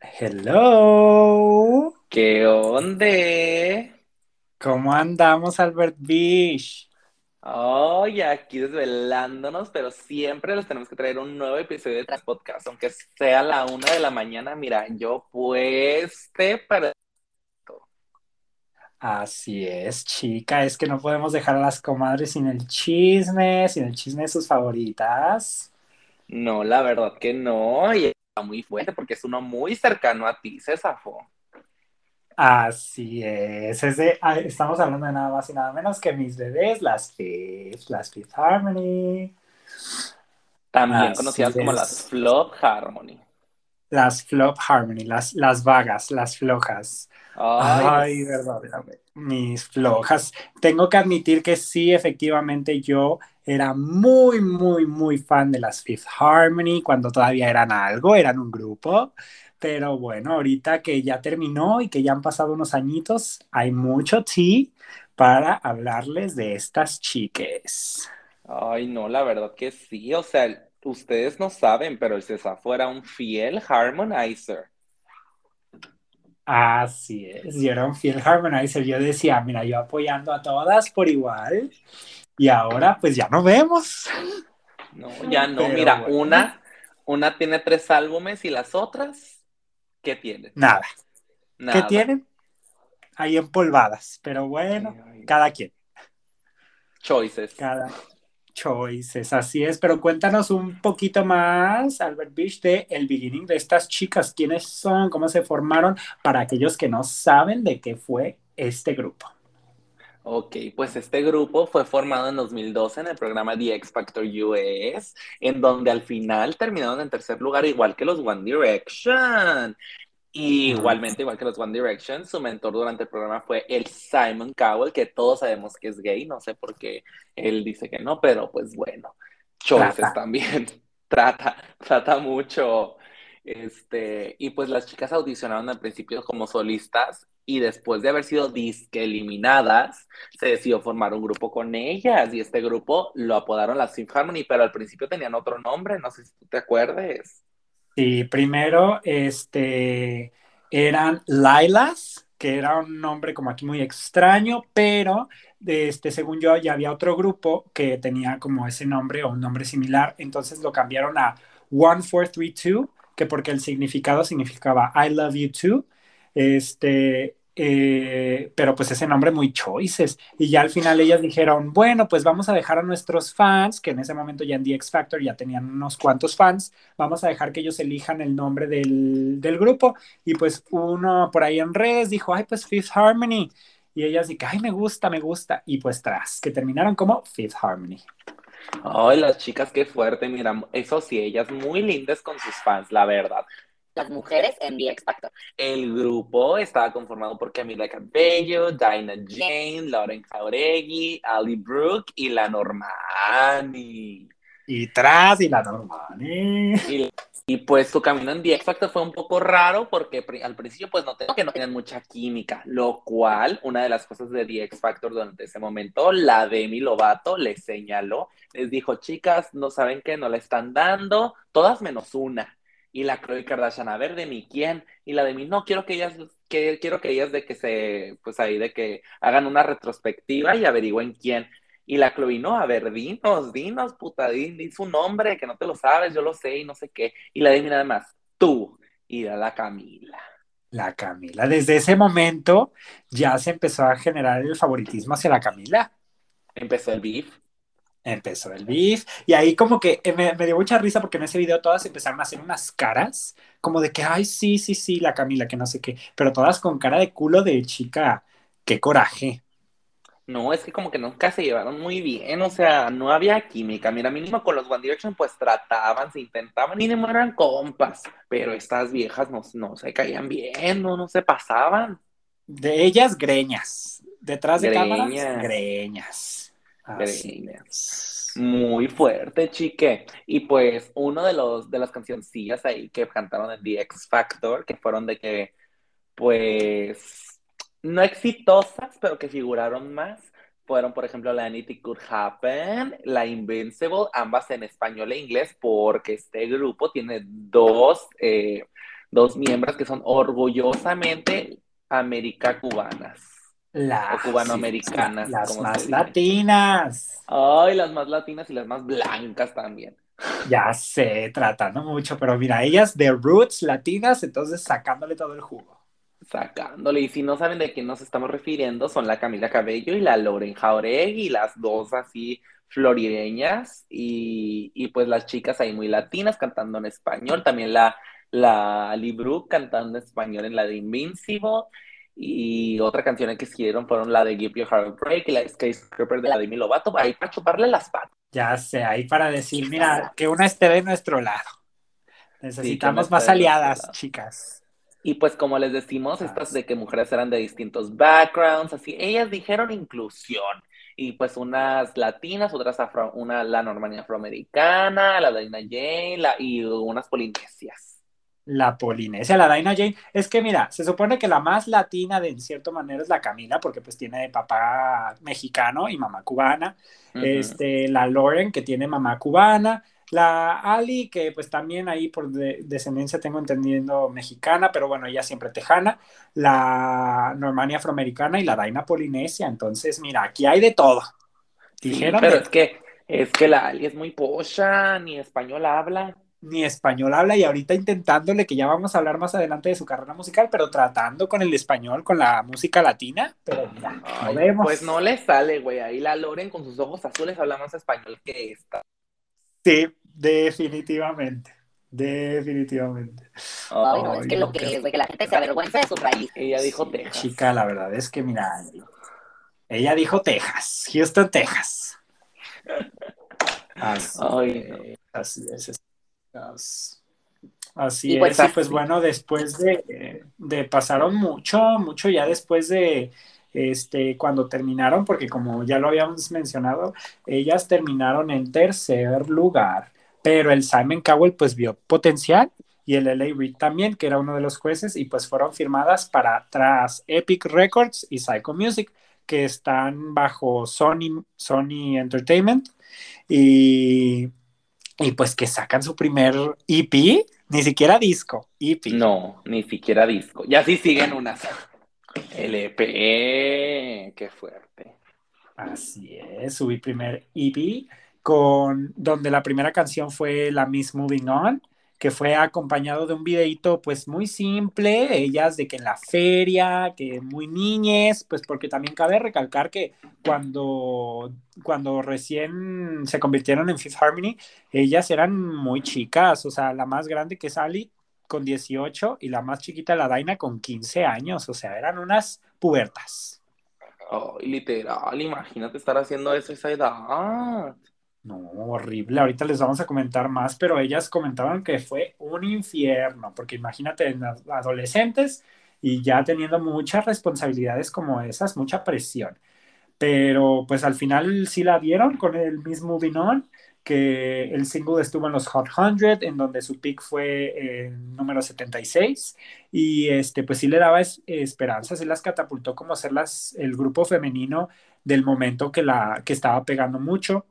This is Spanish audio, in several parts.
Hello. ¿Qué onda? ¿Cómo andamos, Albert Bish? Ay, aquí desvelándonos, pero siempre les tenemos que traer un nuevo episodio de Tras Podcast, aunque sea la una de la mañana. Mira, yo pueste para. Así es, chica, es que no podemos dejar a las comadres sin el chisme, sin el chisme de sus favoritas. No, la verdad que no, y muy fuerte porque es uno muy cercano a ti, Césafo. Así es, es de, ah, estamos hablando de nada más y nada menos que mis bebés, las Fifth, las Fifth Harmony. También Así conocidas como las Flop Harmony. Las Flop Harmony, las, las vagas, las flojas. Ay, Ay, verdaderamente. Mis flojas. Tengo que admitir que sí, efectivamente, yo era muy, muy, muy fan de las Fifth Harmony cuando todavía eran algo, eran un grupo. Pero bueno, ahorita que ya terminó y que ya han pasado unos añitos, hay mucho tea para hablarles de estas chiques. Ay, no, la verdad que sí. O sea, ustedes no saben, pero el Césafo era un fiel harmonizer. Así es, yo era un fiel harmonizer. Yo decía, mira, yo apoyando a todas por igual. Y ahora, pues ya no vemos. No, ya no. Pero Mira, bueno. una, una tiene tres álbumes y las otras, ¿qué tienen? Nada. ¿Qué tienen? Ahí empolvadas. Pero bueno, Ay, cada quien, Choices. cada choices. Así es. Pero cuéntanos un poquito más, Albert Beach, de el beginning de estas chicas. ¿Quiénes son? ¿Cómo se formaron? Para aquellos que no saben de qué fue este grupo. Ok, pues este grupo fue formado en 2012 en el programa The X Factor US, en donde al final terminaron en tercer lugar, igual que los One Direction. Y igualmente, igual que los One Direction, su mentor durante el programa fue el Simon Cowell, que todos sabemos que es gay, no sé por qué él dice que no, pero pues bueno, choices Trata. también, trata, trata mucho. Este, y pues las chicas audicionaron al principio como solistas y después de haber sido disque eliminadas, se decidió formar un grupo con ellas y este grupo lo apodaron las Fifth Harmony, pero al principio tenían otro nombre, no sé si tú te acuerdes. Sí, primero, este, eran Lailas, que era un nombre como aquí muy extraño, pero este, según yo ya había otro grupo que tenía como ese nombre o un nombre similar, entonces lo cambiaron a 1432, que porque el significado significaba I love you too, este, eh, pero pues ese nombre muy choices. Y ya al final ellas dijeron, bueno, pues vamos a dejar a nuestros fans, que en ese momento ya en The X Factor ya tenían unos cuantos fans, vamos a dejar que ellos elijan el nombre del, del grupo. Y pues uno por ahí en redes dijo, ay, pues Fifth Harmony. Y ellas dijeron, ay, me gusta, me gusta. Y pues tras, que terminaron como Fifth Harmony. Ay, las chicas, qué fuerte, mira, eso sí, ellas muy lindas con sus fans, la verdad. Las mujeres en The X Factor. El grupo estaba conformado por Camila Cabello, Dinah Jane, Lauren Jauregui, Ali Brooke y la Normani. Y tras, y la normal. ¿eh? Y, y, pues su camino en The X Factor fue un poco raro porque al principio pues noté que no tenían mucha química, lo cual una de las cosas de The X Factor durante ese momento, la Demi Lovato les señaló, les dijo, chicas, no saben que no la están dando, todas menos una. Y la Khloe Kardashian, a ver, Demi, ¿quién? Y la Demi, no, quiero que ellas, que, quiero que ellas de que se, pues ahí, de que hagan una retrospectiva y averigüen quién. Y la Chloe, no, a ver, dinos, dinos, puta, di, di su nombre, que no te lo sabes, yo lo sé y no sé qué. Y la Demi nada más, tú, y a la Camila. La Camila. Desde ese momento ya se empezó a generar el favoritismo hacia la Camila. Empezó el beef. Empezó el beef. Y ahí como que eh, me, me dio mucha risa porque en ese video todas empezaron a hacer unas caras como de que, ay, sí, sí, sí, la Camila, que no sé qué. Pero todas con cara de culo de chica. Qué coraje. No, es que como que nunca se llevaron muy bien, o sea, no había química. Mira, mínimo con los One Direction pues trataban, se intentaban y no eran compas, pero estas viejas no, no se caían bien, no, no se pasaban. De ellas, greñas. Detrás de Greñas. cámaras, greñas. Así Greñas. es. Muy fuerte, chique. Y pues uno de los de las cancioncillas ahí que cantaron en The X Factor, que fueron de que, pues, no exitosas, pero que figuraron más, fueron, por ejemplo, la Anything Could Happen, la Invincible, ambas en español e inglés, porque este grupo tiene dos, eh, dos miembros que son orgullosamente América cubanas. Las, o cubanoamericanas. Las como más se latinas. Ay, las más latinas y las más blancas también. Ya sé, tratando mucho, pero mira, ellas de roots latinas, entonces sacándole todo el jugo. Sacándole, y si no saben de quién nos estamos refiriendo, son la Camila Cabello y la Loren Jauregui, las dos así florideñas, y, y pues las chicas ahí muy latinas cantando en español, también la, la Ali Brooke cantando en español en la de Invincible, y otra canción que hicieron fueron la de Give Your Heart a Break y la de Skyscraper de la Demi Lovato, ahí para chuparle las patas. Ya sé, ahí para decir, mira, que una esté de nuestro lado. Necesitamos Sí, más de aliadas, lado. chicas. Y pues como les decimos, Ah, estas de que mujeres eran de distintos backgrounds, así, ellas dijeron inclusión. Y pues unas latinas, otras afro, una la normanía afroamericana, la Dina Jane, la, y unas polinesias. La Polinesia, la Daina Jane. Es que mira, se supone que la más latina de en cierta manera es la Camila, porque pues tiene papá mexicano y mamá cubana. Este, la Lauren, que tiene mamá cubana. La Ali, que pues también ahí por de- descendencia tengo entendiendo mexicana, pero bueno, ella siempre tejana. La Normania afroamericana y la Daina Polinesia. Entonces, mira, aquí hay de todo. Sí, Dijeron pero es que, es que la Ali es muy pocha, ni español habla. Ni español habla y ahorita intentándole, que ya vamos a hablar más adelante de su carrera musical, pero tratando con el español, con la música latina, pero mira, no Ay, vemos. pues no le sale, güey. Ahí la Loren con sus ojos azules habla más español que esta. Sí, definitivamente, definitivamente. Ay, no, es que lo que es, güey, que la gente se avergüenza de su raíz. Ella dijo Sí, Texas. Chica, la verdad es que mira, ella dijo Texas, Houston, Texas. Así, Ay, no. así es. As- Así Y pues es, y pues bueno, después de, de pasaron mucho, mucho ya después de este cuando terminaron, porque como ya lo habíamos mencionado, ellas terminaron en tercer lugar, pero el Simon Cowell pues vio potencial y el LA Reid también, que era uno de los jueces, y pues fueron firmadas para tras Epic Records y Psycho Music, que están bajo Sony, Sony Entertainment, y, y pues que sacan su primer EP, ni siquiera disco, E EP. No, ni siquiera disco. Y así siguen unas. LP, qué fuerte. Así es, subí primer EP con donde la primera canción fue la Miss Moving On, que fue acompañado de un videito pues muy simple, ellas de que en la feria, que muy niñes, pues porque también cabe recalcar que cuando, cuando recién se convirtieron en Fifth Harmony, ellas eran muy chicas, o sea, la más grande que Sally con 18 y la más chiquita la Daina con 15 años, o sea, eran unas pubertas. Ay, literal, imagínate estar haciendo eso a esa edad. No, horrible. Ahorita les vamos a comentar más, pero ellas comentaban que fue un infierno, porque imagínate adolescentes y ya teniendo muchas responsabilidades como esas, mucha presión. Pero pues al final sí la dieron con el Miss Moving On, que el single estuvo en los Hot 100, en donde su pick fue el número 76, y este pues sí le daba es- esperanzas, sí las catapultó como ser las, el grupo femenino del momento que, la, que estaba pegando mucho.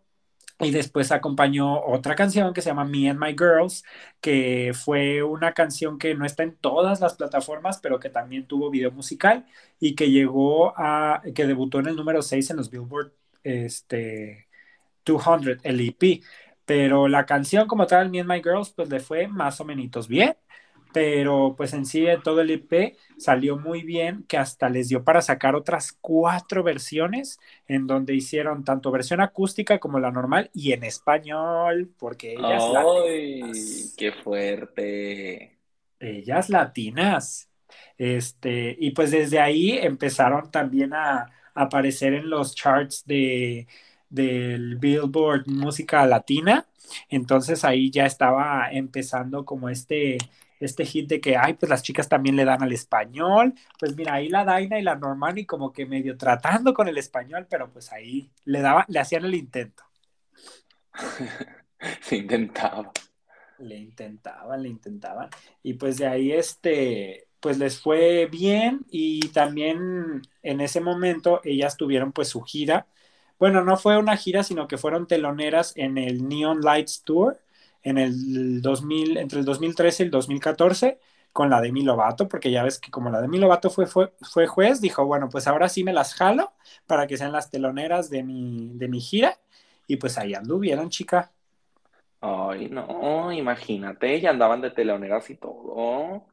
Y después acompañó otra canción que se llama Me and My Girls, que fue una canción que no está en todas las plataformas, pero que también tuvo video musical y que llegó a, que debutó en el número 6 en los Billboard este, 200, el EP. Pero la canción como tal, Me and My Girls, pues le fue más o menos bien. Pero pues en sí todo el EP salió muy bien, que hasta les dio para sacar otras cuatro versiones en donde hicieron tanto versión acústica como la normal y en español, porque ellas, Ay, latinas, qué fuerte. ellas latinas. Este, y pues desde ahí empezaron también a, a aparecer en los charts de, del Billboard Música Latina. Entonces ahí ya estaba empezando como este, este hit de que, ay, pues las chicas también le dan al español. Pues mira, ahí la Daina y la Normani como que medio tratando con el español, pero pues ahí le daba, le hacían el intento. Se intentaba. Le intentaban, le intentaban. Y pues de ahí, este, pues les fue bien y también en ese momento ellas tuvieron pues su gira. Bueno, no fue una gira, sino que fueron teloneras en el Neon Lights Tour en el 2000, entre el 2013 y el 2014, con la Demi Lovato, porque ya ves que como la Demi Lovato fue, fue, fue juez, dijo, bueno, pues ahora sí me las jalo para que sean las teloneras de mi, de mi gira. Y pues ahí anduvieron, chica. Ay, no, imagínate, ya andaban de teloneras y todo.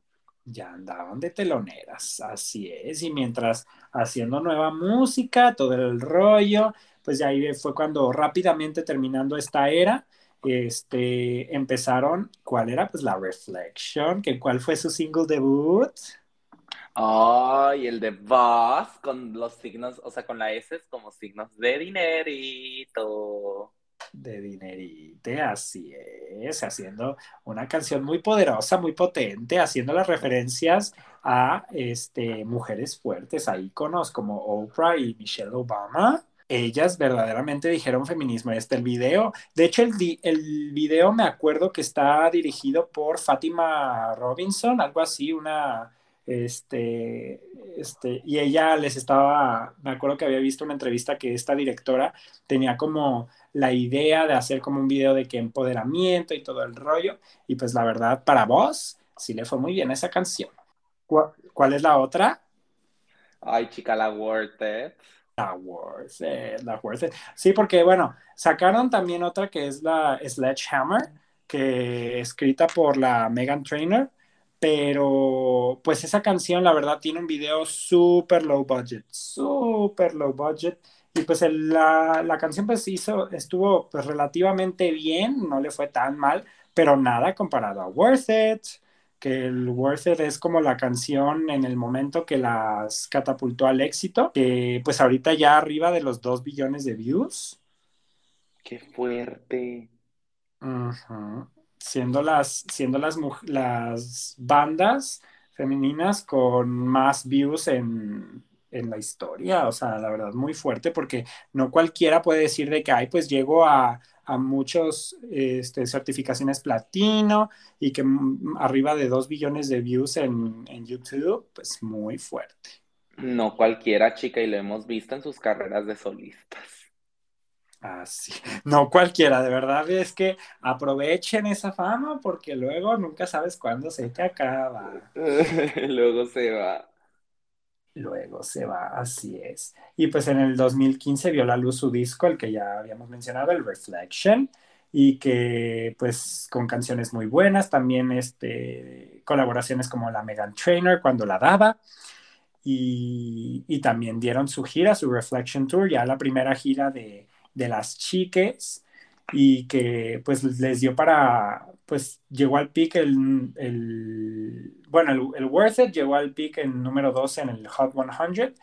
Ya andaban de teloneras, así es. Y mientras haciendo nueva música, todo el rollo, pues ya ahí fue cuando rápidamente terminando esta era, este, empezaron, ¿cuál era? Pues la Reflection, que cuál fue su single debut. Ay, el de Boss con los signos, o sea, con la S como signos de dinerito. De dinerite, así es, haciendo una canción muy poderosa, muy potente, haciendo las referencias a este, mujeres fuertes, a íconos como Oprah y Michelle Obama ellas verdaderamente dijeron feminismo. Y está el video. De hecho, el, el video me acuerdo que está dirigido por Fátima Robinson, algo así, una, este, este, y ella les estaba, me acuerdo que había visto una entrevista que esta directora tenía como la idea de hacer como un video de que empoderamiento y todo el rollo. Y pues la verdad, para vos, sí le fue muy bien esa canción. ¿Cuál, es la otra? Ay, chica, la Worth La Worth It, la It. Sí, porque bueno, sacaron también otra que es la Sledgehammer, que escrita por la Megan Trainer, pero pues esa canción la verdad tiene un video súper low budget, súper low budget. Y pues la, la, canción pues hizo, estuvo pues relativamente bien, no le fue tan mal, pero nada comparado a Worth It que el Worth It es como la canción en el momento que las catapultó al éxito, que pues ahorita ya arriba de los 2 billones de views. Qué fuerte. Siendo las, siendo las, las bandas femeninas con más views en, en la historia, o sea, la verdad, muy fuerte, porque no cualquiera puede decir de que, ay, pues llego a, a muchos este, certificaciones platino y que arriba de 2 billones de views en, en, YouTube, pues muy fuerte. No cualquiera, chica, y lo hemos visto en sus carreras de solistas. Así, ah, no cualquiera, de verdad es que aprovechen esa fama porque luego nunca sabes cuándo se te acaba. luego se va luego se va, así es. Y pues en el 2015 vio la luz su disco, el que ya habíamos mencionado, el Reflection, y que pues con canciones muy buenas, también este, colaboraciones como la Megan Trainer cuando la daba, y, y, también dieron su gira, su Reflection Tour, ya la primera gira de, de las chiques, y que pues les dio para, pues llegó al pick el, el bueno, el, el, Worth It llegó al pick en número 12 en el Hot 100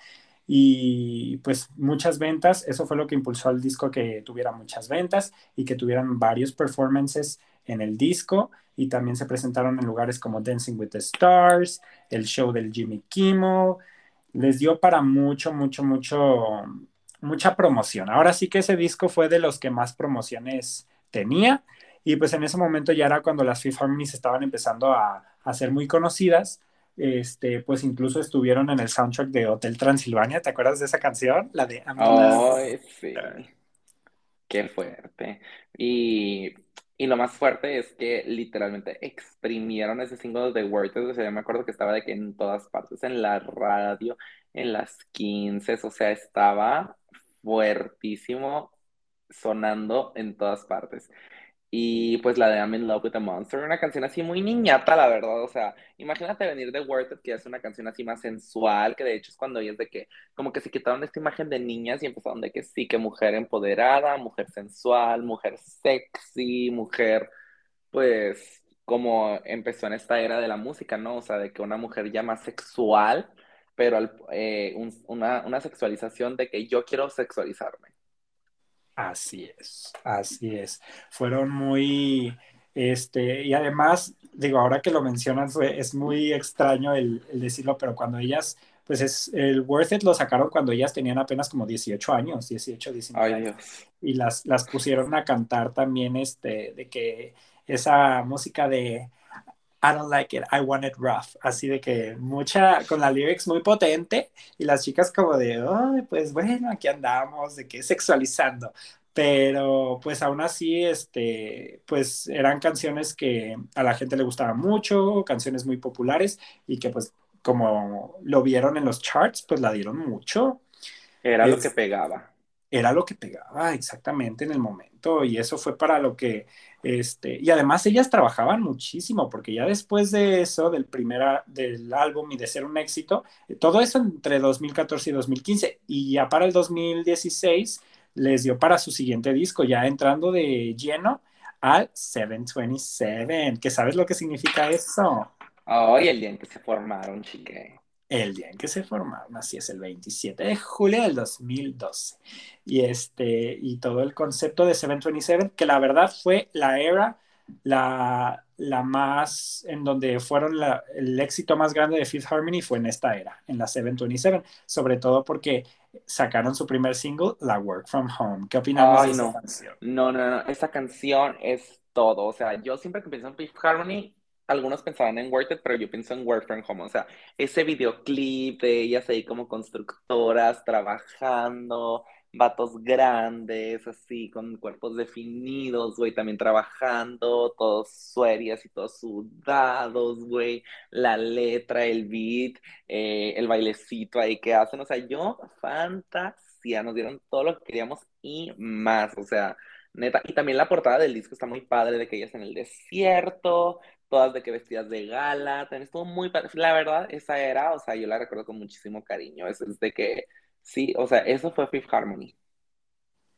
y pues muchas ventas, eso fue lo que impulsó al disco que tuviera muchas ventas y que tuvieran varios performances en el disco. Y también se presentaron en lugares como Dancing with the Stars, el show del Jimmy Kimmel, les dio para mucho, mucho, mucho, mucha promoción. Ahora sí que ese disco fue de los que más promociones tenía y pues en ese momento ya era cuando las Fifth Harmonies estaban empezando a, a, ser muy conocidas. Este, pues incluso estuvieron en el soundtrack de Hotel Transilvania. ¿Te acuerdas de esa canción? La de Ay, sí. Qué fuerte. Y, y, lo más fuerte es que literalmente exprimieron ese single de Worth O sea, yo me acuerdo que estaba de que en todas partes, en la radio, en las 15, o sea, estaba fuertísimo sonando en todas partes. Y pues la de I'm in Love with a Monster, una canción así muy niñata, la verdad. O sea, imagínate venir de Worth que es una canción así más sensual, que de hecho es cuando es de que, como que se quitaron esta imagen de niñas y empezaron de que sí, que mujer empoderada, mujer sensual, mujer sexy, mujer, pues, como empezó en esta era de la música, ¿no? O sea, de que una mujer ya más sexual, pero eh, una, una sexualización de que yo quiero sexualizarme. Así es, así es. Fueron muy, este, y además, digo, ahora que lo mencionan, fue, es muy extraño el, decirlo, pero cuando ellas, pues es, el Worth It lo sacaron cuando ellas tenían apenas como 18 años, 18, 19 años. Y las, las pusieron a cantar también, este, de que esa música de I don't like it, I want it rough. Así de que mucha, con la lyrics muy potente y las chicas como de, oh, pues bueno, aquí andamos, de que sexualizando. pero pues aún así, este, pues eran canciones que a la gente le gustaban mucho, canciones muy populares y que pues como lo vieron en los charts, pues la dieron mucho. Era lo que pegaba. Era lo que pegaba exactamente en el momento y eso fue para lo que, este, y además ellas trabajaban muchísimo porque ya después de eso, del primer, del álbum y de ser un éxito, todo eso entre 2014 y 2015 y ya para el 2016 les dio para su siguiente disco, ya entrando de lleno al 727, que sabes lo que significa eso. Ay, el día en que se formaron, chique. El día en que se formaron, así es, el 27 de julio del 2012. Y, este, y todo el concepto de 727, que la verdad fue la era, la, la más, en donde fueron la- el éxito más grande de Fifth Harmony fue en esta era, en la 727, sobre todo porque sacaron su primer single, La Work From Home. ¿Qué opinamos Ay, de esa no. canción? No, no, no, esa canción es todo. O sea, yo siempre que pienso en Fifth Harmony, algunos pensaban en Worth It, pero yo pienso en Work From Home. O sea, ese videoclip de ellas ahí como constructoras, trabajando, vatos grandes, así, con cuerpos definidos, güey, también trabajando, todos suerias y todos sudados, güey. La letra, el beat, eh, el bailecito ahí que hacen. O sea, yo, fantasía, nos dieron todo lo que queríamos y más. O sea, neta. Y también la portada del disco está muy padre, de que ellas en el desierto, todas de que vestidas de gala. También estuvo muy. La verdad, esa era, o sea, yo la recuerdo con muchísimo cariño. Es, es de que, sí, o sea, eso fue Fifth Harmony.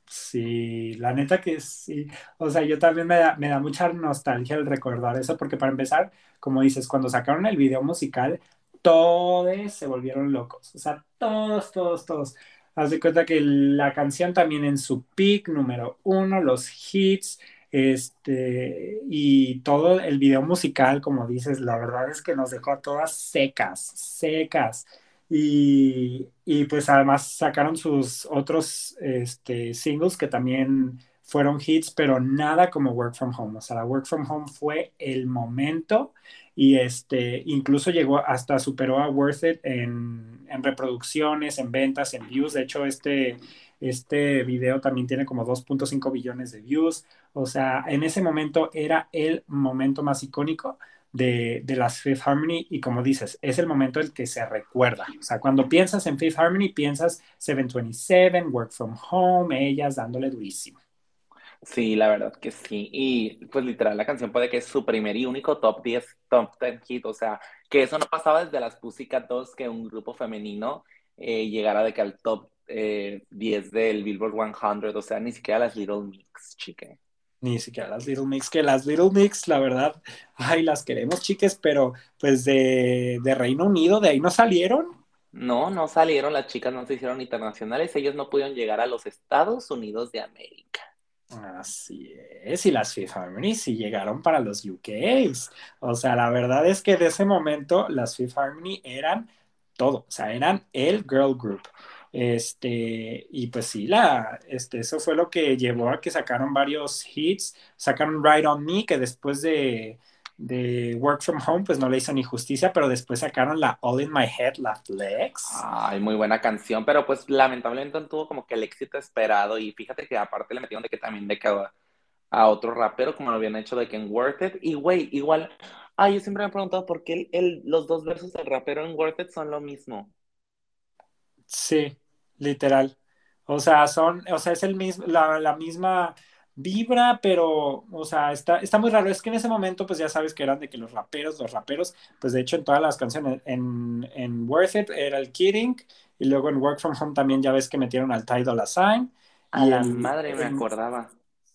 Sí, la neta que sí. O sea, yo también me da, me da mucha nostalgia el recordar eso, porque para empezar, como dices, cuando sacaron el video musical, todos se volvieron locos. O sea, todos, todos, todos. Haz de cuenta que la canción también en su peak número uno, los hits, este, y todo el video musical, como dices, la verdad es que nos dejó a todas secas, secas. Y, y, pues además sacaron sus otros este, singles que también fueron hits, pero nada como Work From Home. O sea, la Work From Home fue el momento y este, incluso llegó hasta superó a Worth It en, en reproducciones, en ventas, en views. De hecho, este, este video también tiene como 2.5 billones de views. O sea, en ese momento era el momento más icónico de, de, las Fifth Harmony y como dices, es el momento el que se recuerda. O sea, cuando piensas en Fifth Harmony, piensas 727, Work From Home, ellas dándole durísimo. Sí, la verdad que sí. Y pues literal la canción puede que es su primer y único top 10, top 10 hit. O sea, que eso no pasaba desde las Pussycat Dolls que un grupo femenino eh, llegara de que al top eh, 10 del Billboard 100. O sea, ni siquiera las Little Mix, chique. Ni siquiera las Little Mix, que las Little Mix, la verdad, ay, las queremos, chiques, pero pues de, de Reino Unido, de ahí no salieron. No, no salieron, las chicas no se hicieron internacionales, ellos no pudieron llegar a los Estados Unidos de América. Así es, y las Fifth Harmony sí llegaron para los UKs. O sea, la verdad es que de ese momento las Fifth Harmony eran todo, o sea, eran el girl group. Este, y pues sí, la, este, eso fue lo que llevó a que sacaron varios hits. Sacaron Right on Me, que después de, de Work from Home, pues no le hizo ni justicia, pero después sacaron la All in My Head, la Flex. Ay, muy buena canción, pero pues lamentablemente no tuvo como que el éxito esperado. Y fíjate que aparte le metieron de que también de que a, a otro rapero, como lo habían hecho de que en Worth It. Y güey, igual, ay, yo siempre me he preguntado por qué el, el, los dos versos del rapero en Worth It son lo mismo. Sí, literal. O sea, son, o sea, es el mismo, la, la misma vibra, pero, o sea, está, está muy raro. Es que en ese momento, pues ya sabes que eran de que los raperos, los raperos, pues de hecho en todas las canciones, en, en Worth It era el Kidding, y luego en Work From Home también ya ves que metieron al Ty Dolla Sign. A y la en, madre me en, acordaba.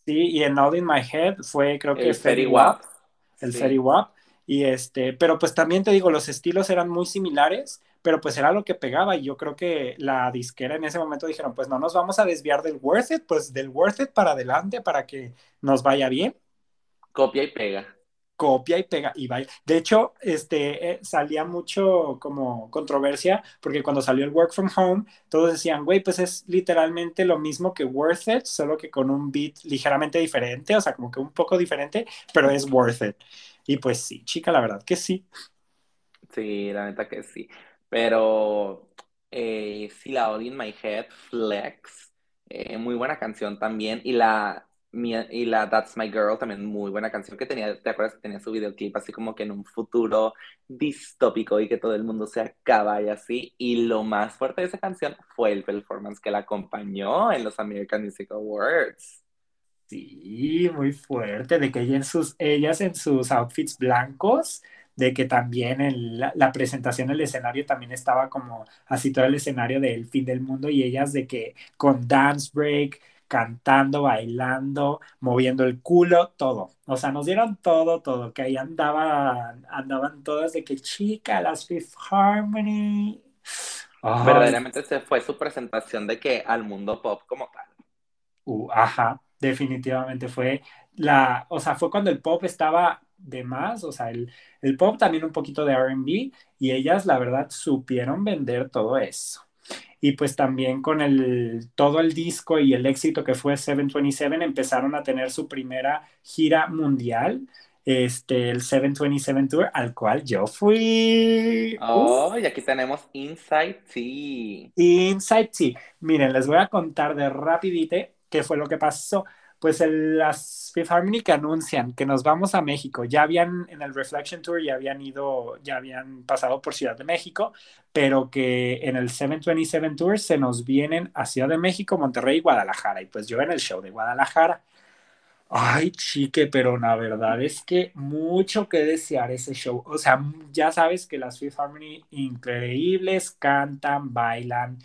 Sí, y en All In My Head fue creo que El Fetty Wap. El sí. Fetty Wap. Y este, pero pues también te digo, los estilos eran muy similares, pero pues era lo que pegaba y yo creo que la disquera en ese momento dijeron, pues no nos vamos a desviar del Worth It, pues del Worth It para adelante para que nos vaya bien. Copia y pega. Copia y pega y vaya. De hecho, este, eh, salía mucho como controversia porque cuando salió el Work From Home, todos decían, güey, pues es literalmente lo mismo que Worth It, solo que con un beat ligeramente diferente, o sea, como que un poco diferente, pero es Worth It. Y pues sí, chica, la verdad que sí. Sí, la neta que sí. Pero eh, sí, la All in My Head, Flex, Eh, muy buena canción también. Y la, y la That's My Girl, también muy buena canción que tenía, ¿te acuerdas que tenía su videoclip así como que en un futuro distópico y que todo el mundo se acaba y así? Y lo más fuerte de esa canción fue el performance que la acompañó en los American Music Awards. Sí, muy fuerte, de que ella en sus, ellas en sus outfits blancos, de que también en la, la presentación del escenario también estaba como así todo el escenario del fin del mundo y ellas de que con dance break, cantando, bailando, moviendo el culo, todo. O sea, nos dieron todo, todo, que ahí andaban, andaban todas de que chica, las Fifth Harmony. Ay. Verdaderamente se fue su presentación de que al mundo pop como tal. Uh, ajá, definitivamente fue la, o sea, fue cuando el pop estaba de más, o sea, el, el pop también un poquito de RB y ellas la verdad supieron vender todo eso y pues también con el, todo el disco y el éxito que fue 727 empezaron a tener su primera gira mundial, este, el 727 Tour, al cual yo fui. Oh, y aquí tenemos Inside T. Inside T. Miren, les voy a contar de rapidite qué fue lo que pasó pues el, las Fifth Harmony que anuncian que nos vamos a México, ya habían en el Reflection Tour, ya habían ido, ya habían pasado por Ciudad de México, pero que en el 727 Tour se nos vienen a Ciudad de México, Monterrey y Guadalajara. Y pues yo en el show de Guadalajara. Ay, chique, pero la verdad es que mucho que desear ese show. O sea, ya sabes que las Fifth Harmony increíbles, cantan, bailan,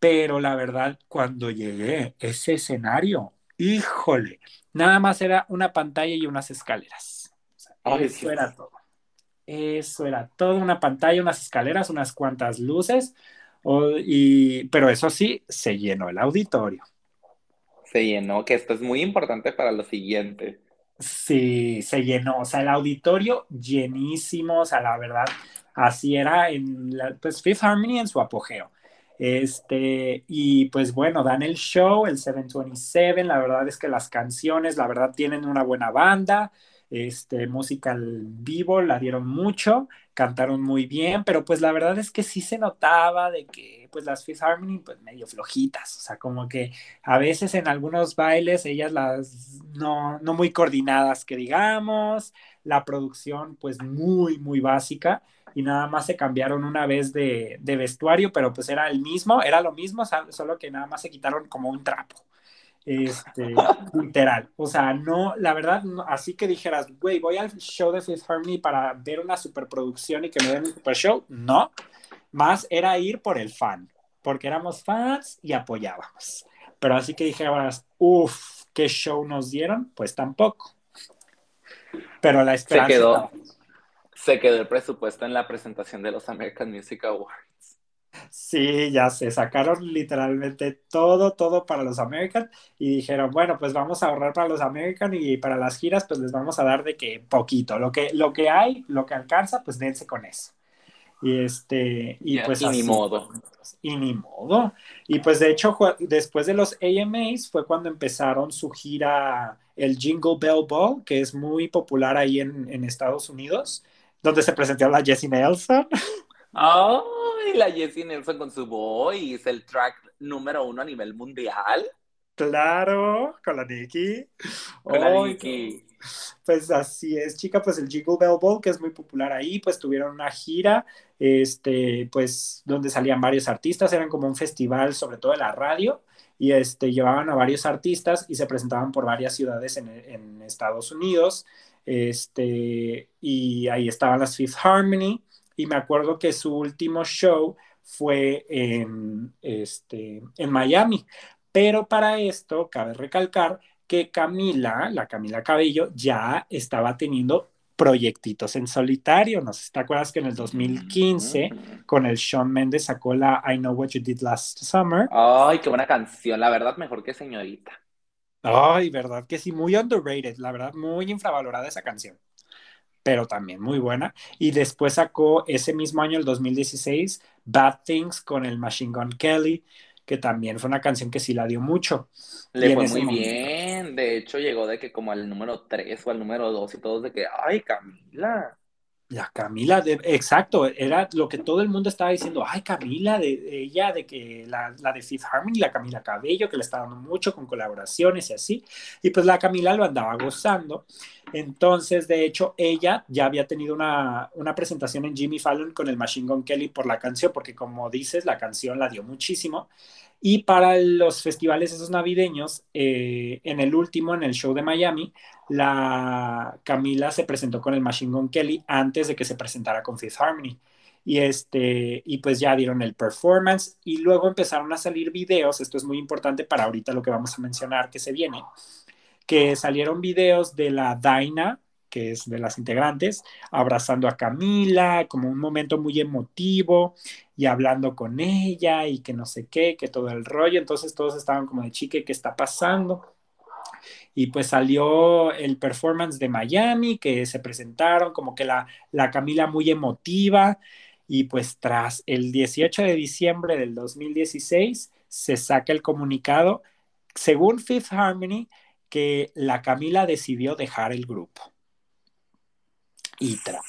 pero la verdad, cuando llegué ese escenario, Híjole, nada más era una pantalla y unas escaleras. O sea, Ay, eso Dios. era todo. Eso era todo, una pantalla, unas escaleras, unas cuantas luces, y, pero eso sí, se llenó el auditorio. Se llenó, que esto es muy importante para lo siguiente. Sí, se llenó, o sea, el auditorio llenísimo, o sea, la verdad, así era en la, pues Fifth Harmony en su apogeo. Este, y pues bueno, dan el show, el 727, la verdad es que las canciones, la verdad, tienen una buena banda, este, música al vivo, la dieron mucho, cantaron muy bien, pero pues la verdad es que sí se notaba de que pues las Fifth Harmony pues medio flojitas, o sea, como que a veces en algunos bailes ellas las no, no muy coordinadas que digamos, la producción pues muy, muy básica, y nada más se cambiaron una vez de, de, vestuario, pero pues era el mismo, era lo mismo, solo que nada más se quitaron como un trapo. Este, literal. O sea, no, la verdad, no, así que dijeras, güey, voy al show de Fifth Harmony para ver una superproducción y que me den un super show. No, más era ir por el fan, porque éramos fans y apoyábamos. Pero así que dijeras, uff, ¿qué show nos dieron? Pues tampoco. Pero la esperanza. Se quedó, se quedó el presupuesto en la presentación de los American Music Awards. Sí, ya se sacaron literalmente todo, todo para los American y dijeron, bueno, pues vamos a ahorrar para los American y para las giras, pues les vamos a dar de que poquito, lo que, lo que hay, lo que alcanza, pues dense con eso. Y este, y yeah, pues y así, ni modo. Y ni modo. Y pues de hecho, después de los AMAs fue cuando empezaron su gira, el Jingle Bell Ball, que es muy popular ahí en, en Estados Unidos donde se presentó la Jessie Nelson. ¡Ay! la Jessie Nelson con su voice, el track número uno a nivel mundial. Claro, con la Nicki. Con la Nicki. Pues así es, chica, pues el Jingle Bell Ball, que es muy popular ahí, pues tuvieron una gira, este, pues donde salían varios artistas, eran como un festival, sobre todo de la radio, y este, llevaban a varios artistas y se presentaban por varias ciudades en, en Estados Unidos. Este, y ahí estaban las Fifth Harmony, y me acuerdo que su último show fue en, este, en Miami. Pero para esto, cabe recalcar que Camila, la Camila Cabello, ya estaba teniendo proyectitos en solitario. ¿No te acuerdas que en el 2015 con el Shawn Mendes sacó la I Know What You Did Last Summer? Ay, qué buena canción, la verdad mejor que señorita. Ay, verdad que sí, muy underrated, la verdad, muy infravalorada esa canción, pero también muy buena. Y después sacó ese mismo año, el 2016, Bad Things con el Machine Gun Kelly, que también fue una canción que sí la dio mucho. Le fue muy momento, bien, de hecho llegó de que como al número 3 o al número 2 y todos de que, ay, Camila. La Camila, de, exacto, era lo que todo el mundo estaba diciendo, ay, Camila, de, de ella, de que la, la, de Fifth Harmony, la Camila Cabello, que le está dando mucho con colaboraciones y así, y pues la Camila lo andaba gozando. Entonces, de hecho, ella ya había tenido una, una presentación en Jimmy Fallon con el Machine Gun Kelly por la canción, porque como dices, la canción la dio muchísimo. Y para los festivales esos navideños, eh, en el último, en el show de Miami, la Camila se presentó con el Machine Gun Kelly antes de que se presentara con Fifth Harmony. Y, este, y pues ya dieron el performance y luego empezaron a salir videos, esto es muy importante para ahorita lo que vamos a mencionar que se viene, que salieron videos de la Daina, que es de las integrantes, abrazando a Camila, como un momento muy emotivo y hablando con ella y que no sé qué, que todo el rollo. Entonces todos estaban como de chique, ¿qué está pasando? Y pues salió el performance de Miami, que se presentaron como que la, la Camila muy emotiva. Y pues tras el 18 de diciembre del 2016 se saca el comunicado, según Fifth Harmony, que la Camila decidió dejar el grupo y tras.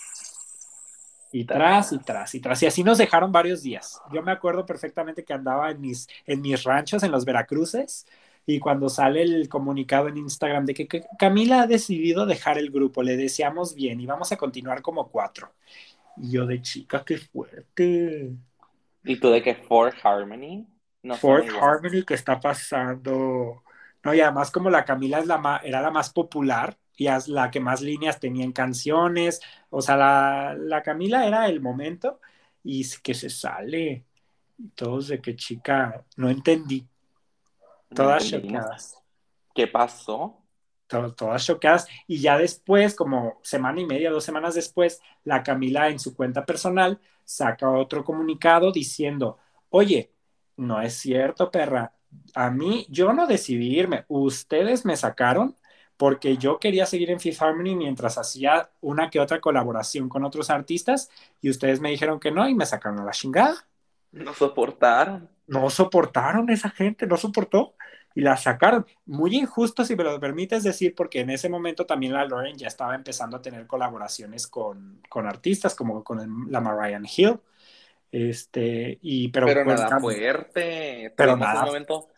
Y tras, y tras, y tras. Y así nos dejaron varios días. Yo me acuerdo perfectamente que andaba en mis, en mis ranchos, en los Veracruces, y cuando sale el comunicado en Instagram de que, que Camila ha decidido dejar el grupo, le deseamos bien y vamos a continuar como cuatro. Y yo de chica, qué fuerte. ¿Y tú de que Fort Harmony? No Fort Harmony, ¿qué está pasando? No, y además como la Camila es la era la más popular, y es la que más líneas tenía en canciones. O sea, la, la Camila era el momento y que se sale. Todos de que chica, no entendí. Todas no chocadas. ¿Qué pasó? todas chocadas. Y ya después, como semana y media, dos semanas después, la Camila en su cuenta personal saca otro comunicado diciendo, oye, no es cierto, perra. A mí, yo no decidí irme. Ustedes me sacaron porque yo quería seguir en Fifth Harmony mientras hacía una que otra colaboración con otros artistas y ustedes me dijeron que no y me sacaron a la chingada. No soportaron. No soportaron esa gente, no soportó y la sacaron. Muy injusto, si me lo permites decir, porque en ese momento también la Lauren ya estaba empezando a tener colaboraciones con, con artistas como con el, la Mariah Hill. Este, y, pero, pero pues, nada fuerte. Pero nada. Un momento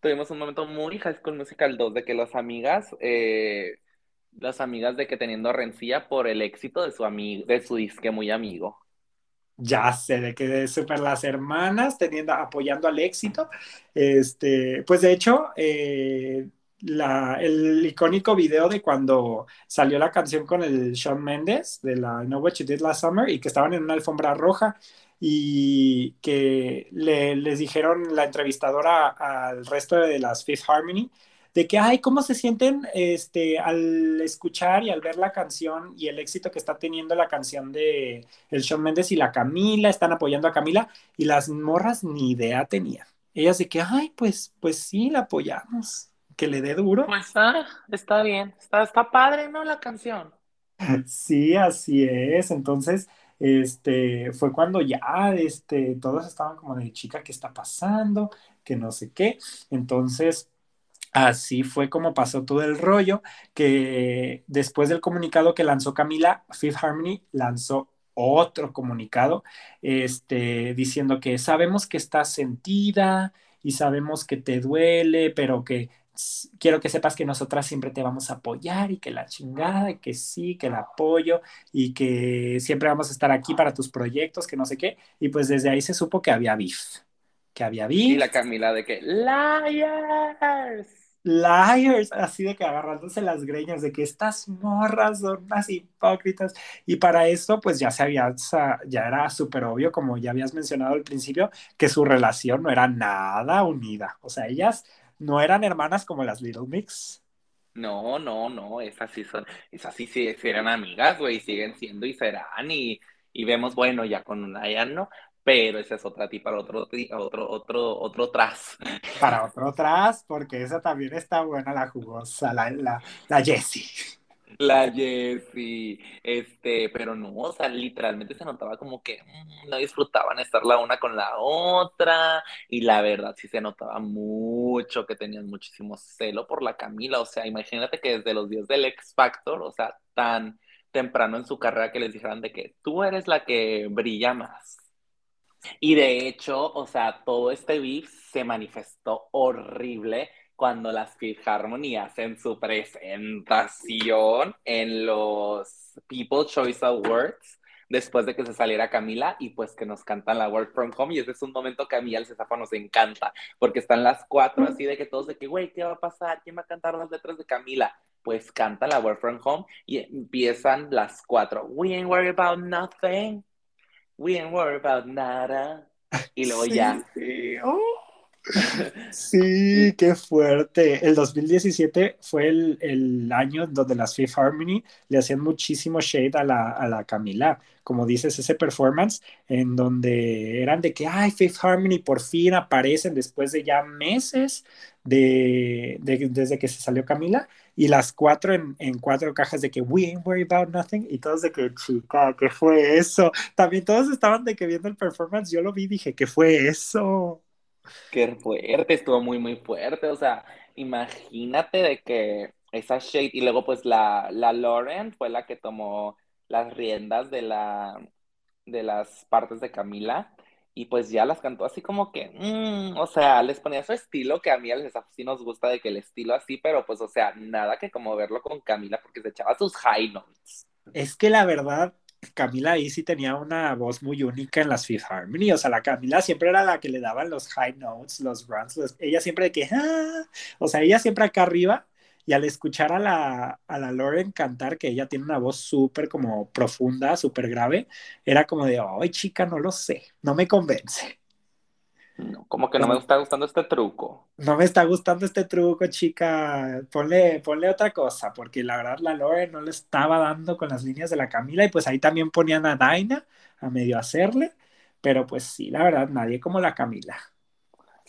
tuvimos un momento muy High School Musical 2 de que las amigas, eh, las amigas de que teniendo rencilla por el éxito de su amigo, de su disque muy amigo. Ya sé, de que super las hermanas teniendo, apoyando al éxito. Este, pues de hecho, eh, la, el icónico video de cuando salió la canción con el Shawn Mendes de la Know What You Did Last Summer y que estaban en una alfombra roja y que le, les dijeron la entrevistadora al resto de las Fifth Harmony de que, ay, ¿cómo se sienten este, al escuchar y al ver la canción y el éxito que está teniendo la canción de el Shawn Mendes y la Camila, están apoyando a Camila y las morras ni idea tenían. Ellas de que, ay, pues, pues sí, la apoyamos, que le dé duro. Pues está, está bien, está, está padre, ¿no? La canción. Sí, así es. Entonces, este, fue cuando ya, este, todos estaban como de chica, ¿qué está pasando? Que no sé qué. Entonces, así fue como pasó todo el rollo, que después del comunicado que lanzó Camila, Fifth Harmony lanzó otro comunicado, este, diciendo que sabemos que estás sentida y sabemos que te duele, pero que quiero que sepas que nosotras siempre te vamos a apoyar y que la chingada, y que sí, que el apoyo y que siempre vamos a estar aquí para tus proyectos, que no sé qué. Y pues desde ahí se supo que había beef. Que había beef. Y la Camila de que, liars. Liars, así de que agarrándose las greñas de que estas morras son unas hipócritas. Y para esto, pues ya se había, ya era súper obvio, como ya habías mencionado al principio, que su relación no era nada unida. O sea, ellas no eran hermanas como las Little Mix. No, no, no, esas sí son, esas sí, sí, eran amigas, güey, siguen siendo y serán, y, y vemos, bueno, ya con una ya no, pero esa es otra tipa, otro, otro, otro, otro tras. Para otro tras, porque esa también está buena, la jugosa, la, la, la Jessie. La Jessie, este, pero no, o sea, literalmente se notaba como que mm, no disfrutaban estar la una con la otra, y la verdad sí se notaba mucho que tenían muchísimo celo por la Camila, o sea, imagínate que desde los días del X Factor, o sea, tan temprano en su carrera que les dijeran de que tú eres la que brilla más. Y de hecho, o sea, todo este beef se manifestó horrible cuando las Fifth Harmony hacen su presentación en los People Choice Awards después de que se saliera Camila y pues que nos cantan la Work From Home y ese es un momento que a mí al Cesafa nos encanta porque están las cuatro así de que todos de que, güey, ¿qué va a pasar? ¿Quién va a cantar las letras de Camila? Pues canta la Work From Home y empiezan las cuatro. We ain't worried about nothing. We ain't worried about nada. Y luego Sí, ya. sí. Oh. Sí, qué fuerte. El 2017 fue el, el año donde las Fifth Harmony le hacían muchísimo shade a la, a la Camila. Como dices, ese performance en donde eran de que, ay, Fifth Harmony por fin aparecen después de ya meses de, de- desde que se salió Camila y las cuatro en, en cuatro cajas de que we ain't worried about nothing y todos de que, chica, ¿qué fue eso? También todos estaban de que viendo el performance, yo lo vi y dije, ¿qué fue eso? Qué fuerte, estuvo muy, muy fuerte. O sea, imagínate de que esa Shade y luego pues la, la Lauren fue la que tomó las riendas de la de las partes de Camila y pues ya las cantó así como que, mm, o sea, les ponía su estilo que a mí a les sí nos gusta de que el estilo así, pero pues o sea, nada que como verlo con Camila porque se echaba sus high notes. Es que la verdad, Camila ahí sí tenía una voz muy única en las Fifth Harmony. O sea, la Camila siempre era la que le daban los high notes, los runs. ella siempre de que, "Ah", o sea, ella siempre acá arriba. Y al escuchar a la, a la Lauren cantar, que ella tiene una voz súper como profunda, súper grave, era como de, ay, chica, no lo sé, no me convence. No, como que no me está gustando este truco. No me está gustando este truco, chica. Ponle, ponle otra cosa, porque la verdad la Lauren no le estaba dando con las líneas de la Camila y pues ahí también ponían a Daina a medio hacerle, pero pues sí, la verdad, nadie como la Camila.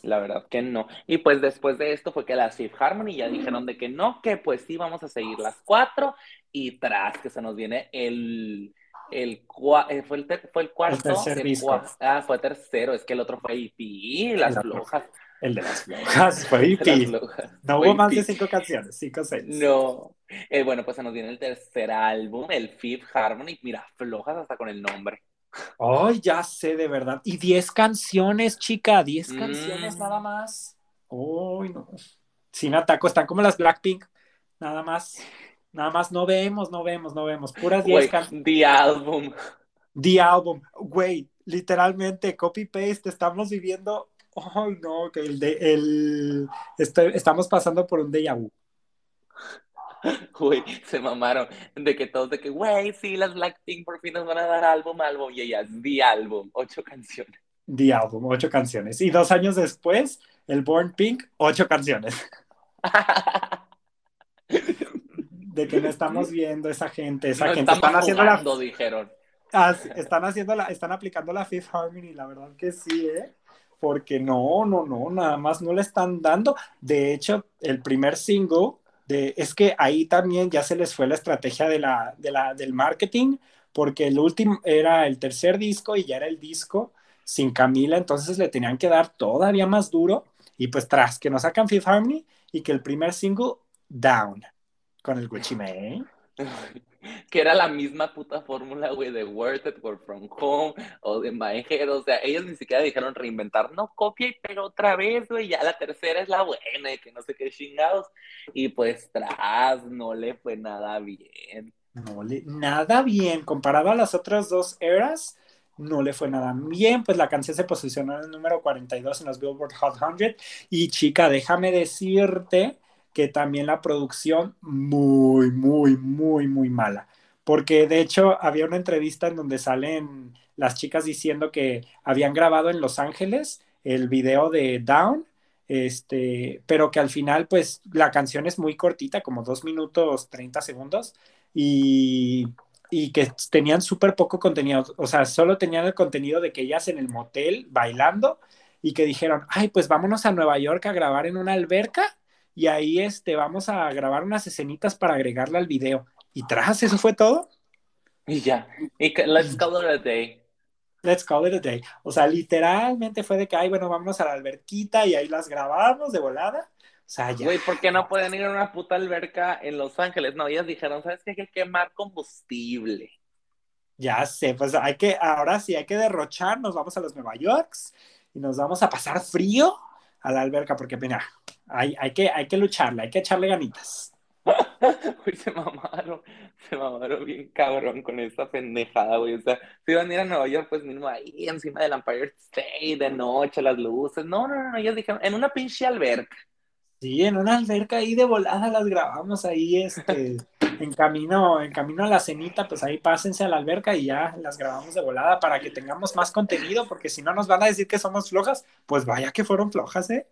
La verdad que no. Y pues después de esto fue que las Fifth Harmony ya dijeron de que no, que pues sí vamos a seguir las cuatro. Y tras que se nos viene el, el, cua- eh, fue, el fue el cuarto. tercer el disco. cua- ah, fue tercero, es que el otro fue EP, las El otro. flojas. El de las flojas fue EP. flojas. No Fue hubo más de cinco canciones, cinco o seis. No. Eh, bueno, pues se nos viene el tercer álbum, el Fifth Harmony. Mira, flojas hasta con el nombre. Ay, ya sé, de verdad. Y 10 canciones, chica, 10 Mm. canciones nada más. Ay, no. Sin ataco, están como las Blackpink, nada más. Nada más, no vemos, no vemos, no vemos. Puras 10 Güey, canciones. The Album. The Album, güey, literalmente, copy-paste, estamos viviendo. Ay, no, que el de. El, estoy- estamos pasando por un déjà vu. Güey, se mamaron de que todos de que, güey, sí, las Blackpink por fin nos van a dar álbum, álbum, y ellas, The Album, ocho canciones. The Album, ocho canciones. Y dos años después, el Born Pink, ocho canciones. De que no estamos viendo esa gente, esa no gente. Están haciendo la, jugando, dijeron. Ah, están haciendo la, están aplicando la Fifth Harmony, la verdad que sí, ¿eh? Porque no, no, no, nada más no le están dando. De hecho, el primer single, de, es que ahí también ya se les fue la estrategia de la, de la, del marketing, porque el último era el tercer disco y ya era el disco sin Camila, entonces le tenían que dar todavía más duro. Y pues tras que nos sacan Fifth Harmony y que el primer single, Down, con el Gucci Mane. que era la misma puta fórmula, güey, de Worth It, Work From Home, o de Head, o sea, ellos ni siquiera dijeron reinventar, no, copia y pega otra vez, güey, ya la tercera es la buena, y que no sé qué chingados, y pues tras, no le fue nada bien. No le, nada bien, comparado a las otras dos eras, no le fue nada bien, pues la canción se posicionó en el número 42 en los Billboard Hot 100 y chica, déjame decirte que también la producción muy, muy, muy, muy mala, porque de hecho había una entrevista en donde salen las chicas diciendo que habían grabado en Los Ángeles el video de Down, este, pero que al final pues la canción es muy cortita, como dos minutos 30 segundos, y, y que tenían súper poco contenido, o sea, solo tenían el contenido de que ellas en el motel bailando y que dijeron, ay, pues vámonos a Nueva York a grabar en una alberca y ahí este, vamos a grabar unas escenitas para agregarla al video. Y tras, eso fue todo. Y ya, y let's call it a day. Let's call it a day. O sea, literalmente fue de que, ay, bueno, vámonos a la alberquita y ahí las grabamos de volada. O sea, ya. Güey, ¿por qué no pueden ir a una puta alberca en Los Ángeles? No, ellas dijeron, ¿sabes qué? Hay que quemar combustible. Ya sé, pues hay que, ahora sí hay que derrochar, nos vamos a los Nueva Yorks y nos vamos a pasar frío a la alberca, porque mira, hay, hay, que, hay que lucharle, hay que echarle ganitas. Uy, se mamaron, se mamaron bien cabrón con esta pendejada, güey. O sea, si iban a ir a Nueva York, pues mismo ahí encima del Empire State, de noche, las luces. No, no, no, ellos dijeron, en una pinche alberca. Sí, en una alberca ahí de volada las grabamos ahí, este, en camino, en camino a la cenita, pues ahí pásense a la alberca y ya las grabamos de volada para que tengamos más contenido, porque si no nos van a decir que somos flojas, pues vaya que fueron flojas, ¿eh?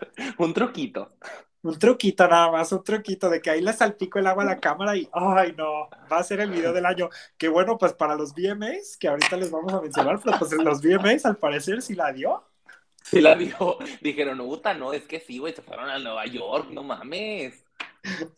Un truquito. Un truquito nada más, un truquito de que ahí le salpico el agua a la cámara y, ay no, va a ser el video del año. Que bueno, pues para los VMAs, que ahorita les vamos a mencionar, pero pues en los VMAs al parecer sí la dio. Sí la dio. Dijeron, puta, no, es que sí, güey, se fueron a Nueva York, no mames.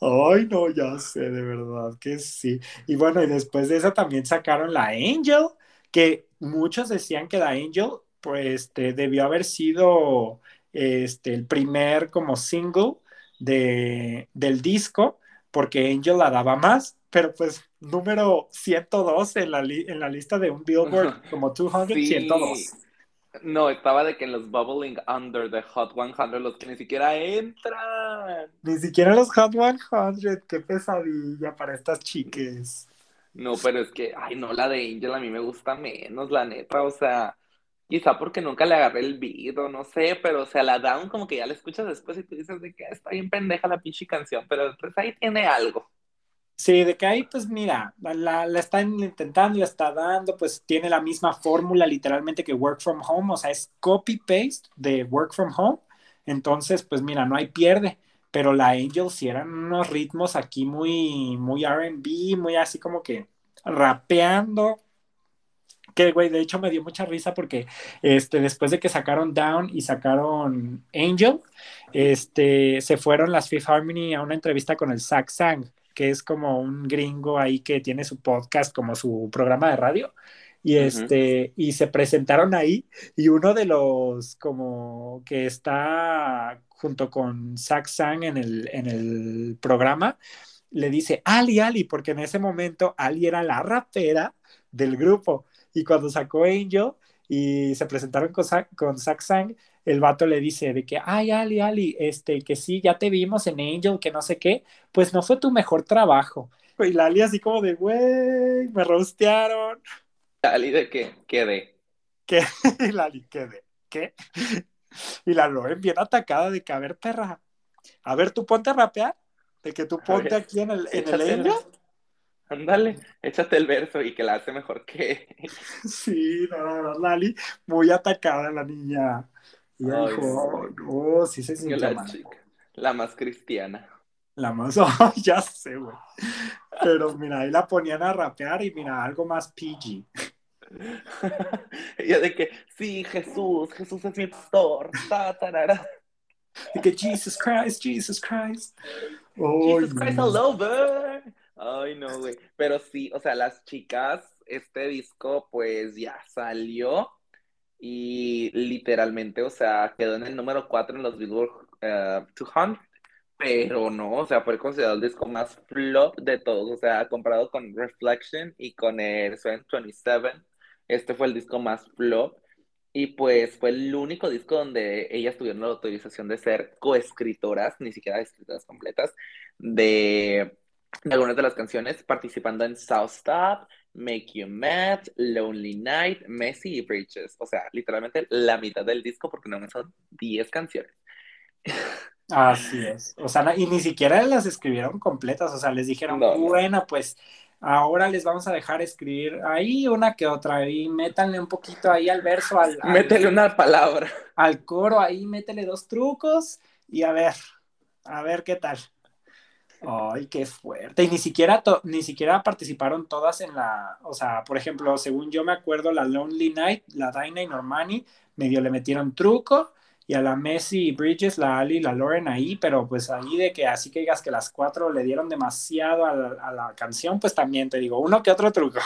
Ay, no, ya sé, de verdad que sí. Y bueno, y después de eso también sacaron la Angel, que muchos decían que la Angel, pues, este, debió haber sido este, el primer como single de, del disco, porque Angel la daba más, pero pues número 102 en la, li- en la lista de un Billboard como 200, Sí. 102. No, estaba de que en los Bubbling Under the Hot 100, los que ni siquiera entran. Ni siquiera los Hot 100, qué pesadilla para estas chiques. No, pero es que, ay, no, la de Angel a mí me gusta menos, la neta, o sea, quizá porque nunca le agarré el beat o no sé, pero o sea, la Down como que ya la escuchas después y tú dices de que "Ah, está bien pendeja la pinche canción, pero pues ahí tiene algo. Sí, de que ahí, pues mira, la, la están intentando, la está dando, pues tiene la misma fórmula literalmente que Work From Home, o sea, es copy-paste de Work From Home. Entonces, pues mira, no hay pierde. Pero la Angel sí eran unos ritmos aquí muy, muy RB, muy así como que rapeando. Que, güey, de hecho me dio mucha risa porque este, después de que sacaron Down y sacaron Angel, este, se fueron las Fifth Harmony a una entrevista con el Zach Sang que es como un gringo ahí que tiene su podcast como su programa de radio. Y este, y se presentaron ahí, y uno de los como que está junto con Zach Sang en el, en el programa, le dice Ali, Ali, porque en ese momento Ali era la rapera del grupo. Y cuando sacó Angel y se presentaron con, con Zach Sang, el vato le dice de que, ay, Ali, Ali, este, que sí, ya te vimos en Angel, que no sé qué, pues no fue tu mejor trabajo. Y la Ali así como de, güey, me rostearon. Salí de que quedé. ¿Qué? Y la Ali, ¿qué? de- ¿Qué? Y la Loren bien atacada de que, a ver, perra, a ver, tú ponte a rapear, de que tú ponte ver, aquí en el, en el. Angel. Ándale, échate el verso y que la hace mejor que. Sí, no, no, no, Lali, muy atacada la niña. Y ella Ay, dijo, no, sí se sintió la mal. chica, la más cristiana. La más, Ay, ya sé, güey. Pero mira, ahí la ponían a rapear y mira, algo más PG. Ella de que, sí, Jesús, Jesús es mi pastor. Ta, tarara. De que Jesus Christ, Jesus Christ. Ay, Jesus Christ all over. Ay, no, güey. Pero sí, o sea, las chicas, este disco, pues ya salió y literalmente, o sea, quedó en el número 4 en los Billboard eh, 200, pero no, o sea, fue considerado el disco más flop de todos, o sea, comparado con Reflection y con el 727, este fue el disco más flop. Y pues fue el único disco donde ellas tuvieron la autorización de ser coescritoras, ni siquiera escritoras completas, de, de algunas de las canciones, participando en South Stop, Make You Mad, Lonely Night, Messy y Bridges. O sea, literalmente la mitad del disco, porque no son 10 canciones. Así es. O sea, y ni siquiera las escribieron completas. O sea, les dijeron, No, no. bueno, pues ahora les vamos a dejar escribir ahí una que otra. Y métanle un poquito ahí al verso, al, al- Métele una palabra. al coro ahí, métele dos trucos y a ver, a ver qué tal. Ay, qué fuerte. Y ni siquiera, ni siquiera participaron todas en la, o sea, por ejemplo, según yo me acuerdo, la Lonely Night, la Dinah y Normani, medio le metieron truco, y a la Messi y Bridges, la Ali y la Lauren ahí, pero pues ahí de que así que digas que las cuatro le dieron demasiado a la, a la canción, pues también te digo, uno que otro truco.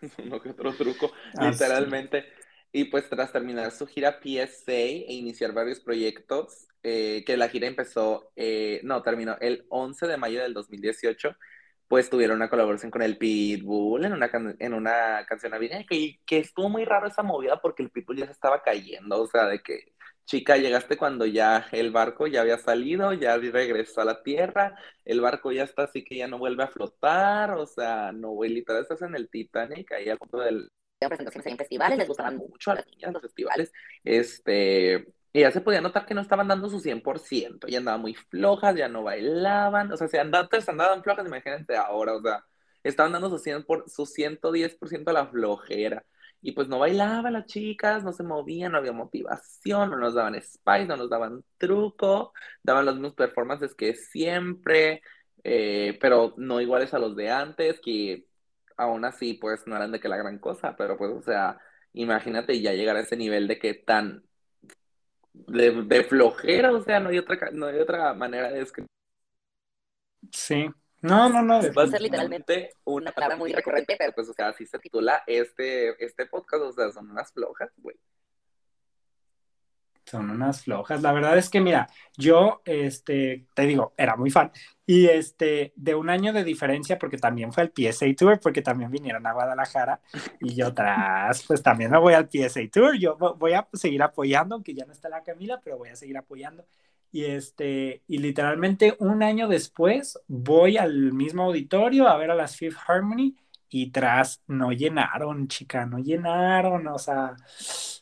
Uno que otro truco. Ah, Literalmente. Y pues tras terminar su gira PSA e iniciar varios proyectos, eh, que la gira empezó, eh, no, terminó el 11 de mayo del 2018, pues tuvieron una colaboración con el Pitbull en una, en una canción navideña, que, que estuvo muy raro esa movida porque el Pitbull ya se estaba cayendo, o sea, de que, chica, llegaste cuando ya el barco ya había salido, ya regresó a la tierra, el barco ya está así que ya no vuelve a flotar, o sea, no, literal estás en el Titanic, ahí al punto del, presentaciones en festivales, les gustaban mucho a las niñas los festivales. Este, y ya se podía notar que no estaban dando su 100%, ya andaban muy flojas, ya no bailaban, o sea, si andaban, andaban flojas, imagínense ahora, o sea, estaban dando su, 100 por, su 110% a la flojera. Y pues no bailaban las chicas, no se movían, no había motivación, no nos daban spice, no nos daban truco, daban los mismos performances que siempre, eh, pero no iguales a los de antes, que aún así, pues no eran de que la gran cosa, pero pues, o sea, imagínate ya llegar a ese nivel de que tan de, flojera, o sea, no hay otra, no hay otra manera de describir. Sí. No, no, no. Va a ser literalmente una palabra muy recurrente, pero pues, o sea, así se titula este, este podcast, o sea, son unas flojas, güey. Son unas flojas. La verdad es que, mira, yo, este, te digo, era muy fan. Y este, de un año de diferencia, porque también fue el PSA Tour, porque también vinieron a Guadalajara. Y yo tras, pues también me voy al PSA Tour. Yo voy a seguir apoyando, aunque ya no está la Camila, pero voy a seguir apoyando. Y este, y literalmente un año después voy al mismo auditorio a ver a las Fifth Harmony y tras no llenaron, chica, no llenaron, o sea,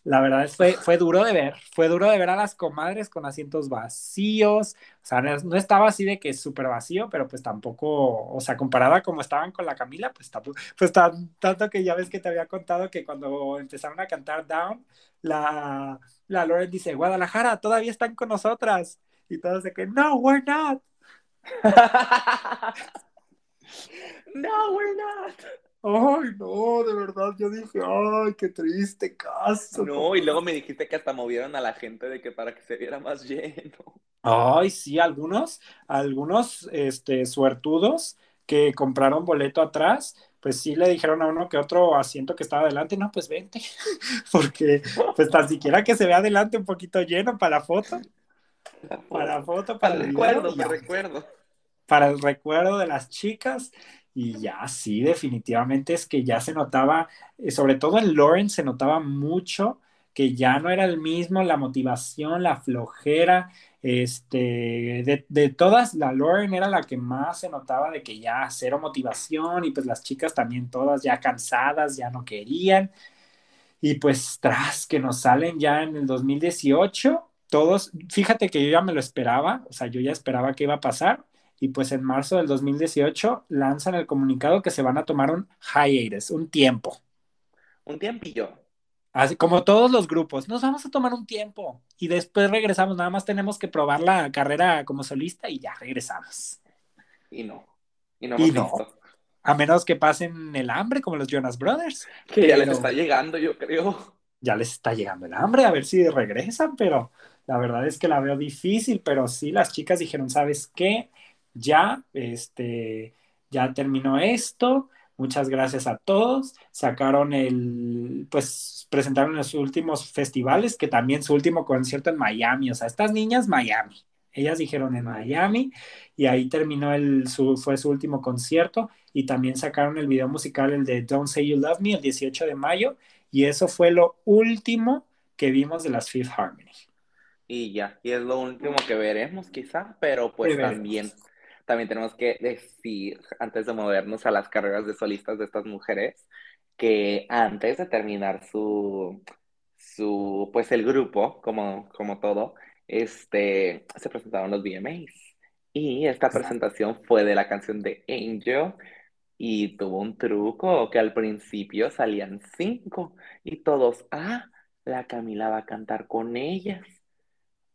la verdad fue, fue duro de ver, fue duro de ver a las comadres con asientos vacíos, o sea, no, estaba así de que súper vacío, pero pues tampoco, o sea, comparada como estaban con la Camila, pues tampoco, pues tanto que ya ves que te había contado que cuando empezaron a cantar Down, la, la Lauren dice, Guadalajara, todavía están con nosotras, y todos de que, no, we're not. No, we're not. Ay, no, de verdad, yo dije, ay, qué triste caso. No, y luego me dijiste que hasta movieron a la gente de que para que se viera más lleno. Ay, sí, algunos, algunos, este, suertudos que compraron boleto atrás, pues sí le dijeron a uno que otro asiento que estaba adelante, no, pues vente, porque pues tan siquiera que se vea adelante un poquito lleno para la foto. Para la foto, para, el recuerdo, recuerdo para el recuerdo de las chicas. Y ya sí, definitivamente es que ya se notaba, eh, sobre todo en Lauren se notaba mucho que ya no era el mismo, la motivación, la flojera, este, de, de, todas, la Lauren era la que más se notaba de que ya cero motivación y pues las chicas también todas ya cansadas, ya no querían. Y pues tras que nos salen ya en el 2018, todos, fíjate que yo ya me lo esperaba, o sea, yo ya esperaba que iba a pasar, y pues en marzo del 2018 lanzan el comunicado que se van a tomar un hiatus, un tiempo. Un tiempillo. Así como todos los grupos, nos vamos a tomar un tiempo y después regresamos, nada más tenemos que probar la carrera como solista y ya regresamos. Y no. Y no. A menos que pasen el hambre como los Jonas Brothers. Que ya les está llegando, yo creo. Ya les está llegando el hambre, a ver si regresan, pero la verdad es que la veo difícil, pero sí, las chicas dijeron, ¿sabes qué? Ya, este, ya terminó esto. Muchas gracias a todos. Sacaron el, pues presentaron los últimos festivales, que también su último concierto en Miami. O sea, estas niñas, Miami. Ellas dijeron en Miami y ahí terminó el, su, fue su último concierto y también sacaron el video musical, el de Don't Say You Love Me, el 18 de mayo y eso fue lo último que vimos de las Fifth Harmony. Y ya, y es lo último que veremos quizá, pero pues también también tenemos que decir, antes de movernos a las carreras de solistas de estas mujeres, que antes de terminar su, su pues el grupo, como, como todo, este, se presentaron los VMAs. Y esta presentación fue de la canción de Angel y tuvo un truco que al principio salían cinco y todos, ah, la Camila va a cantar con ellas.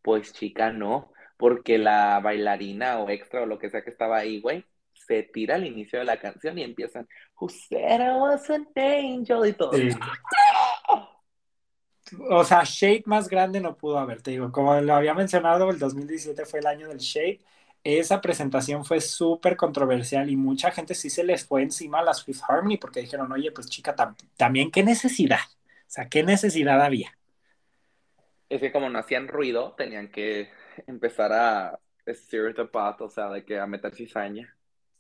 Pues chica, no porque la bailarina o extra o lo que sea que estaba ahí, güey, se tira al inicio de la canción y empiezan, Who said I was an angel y todo. O sea, Shape más grande no pudo haber, te digo, como lo había mencionado, el 2017 fue el año del Shape. Esa presentación fue súper controversial y mucha gente sí se les fue encima a las Fifth Harmony porque dijeron, oye, pues chica, también qué necesidad. O sea, ¿qué necesidad había? Es que como no hacían ruido, tenían que empezar a stir the pot, o sea, de que a meter cizaña.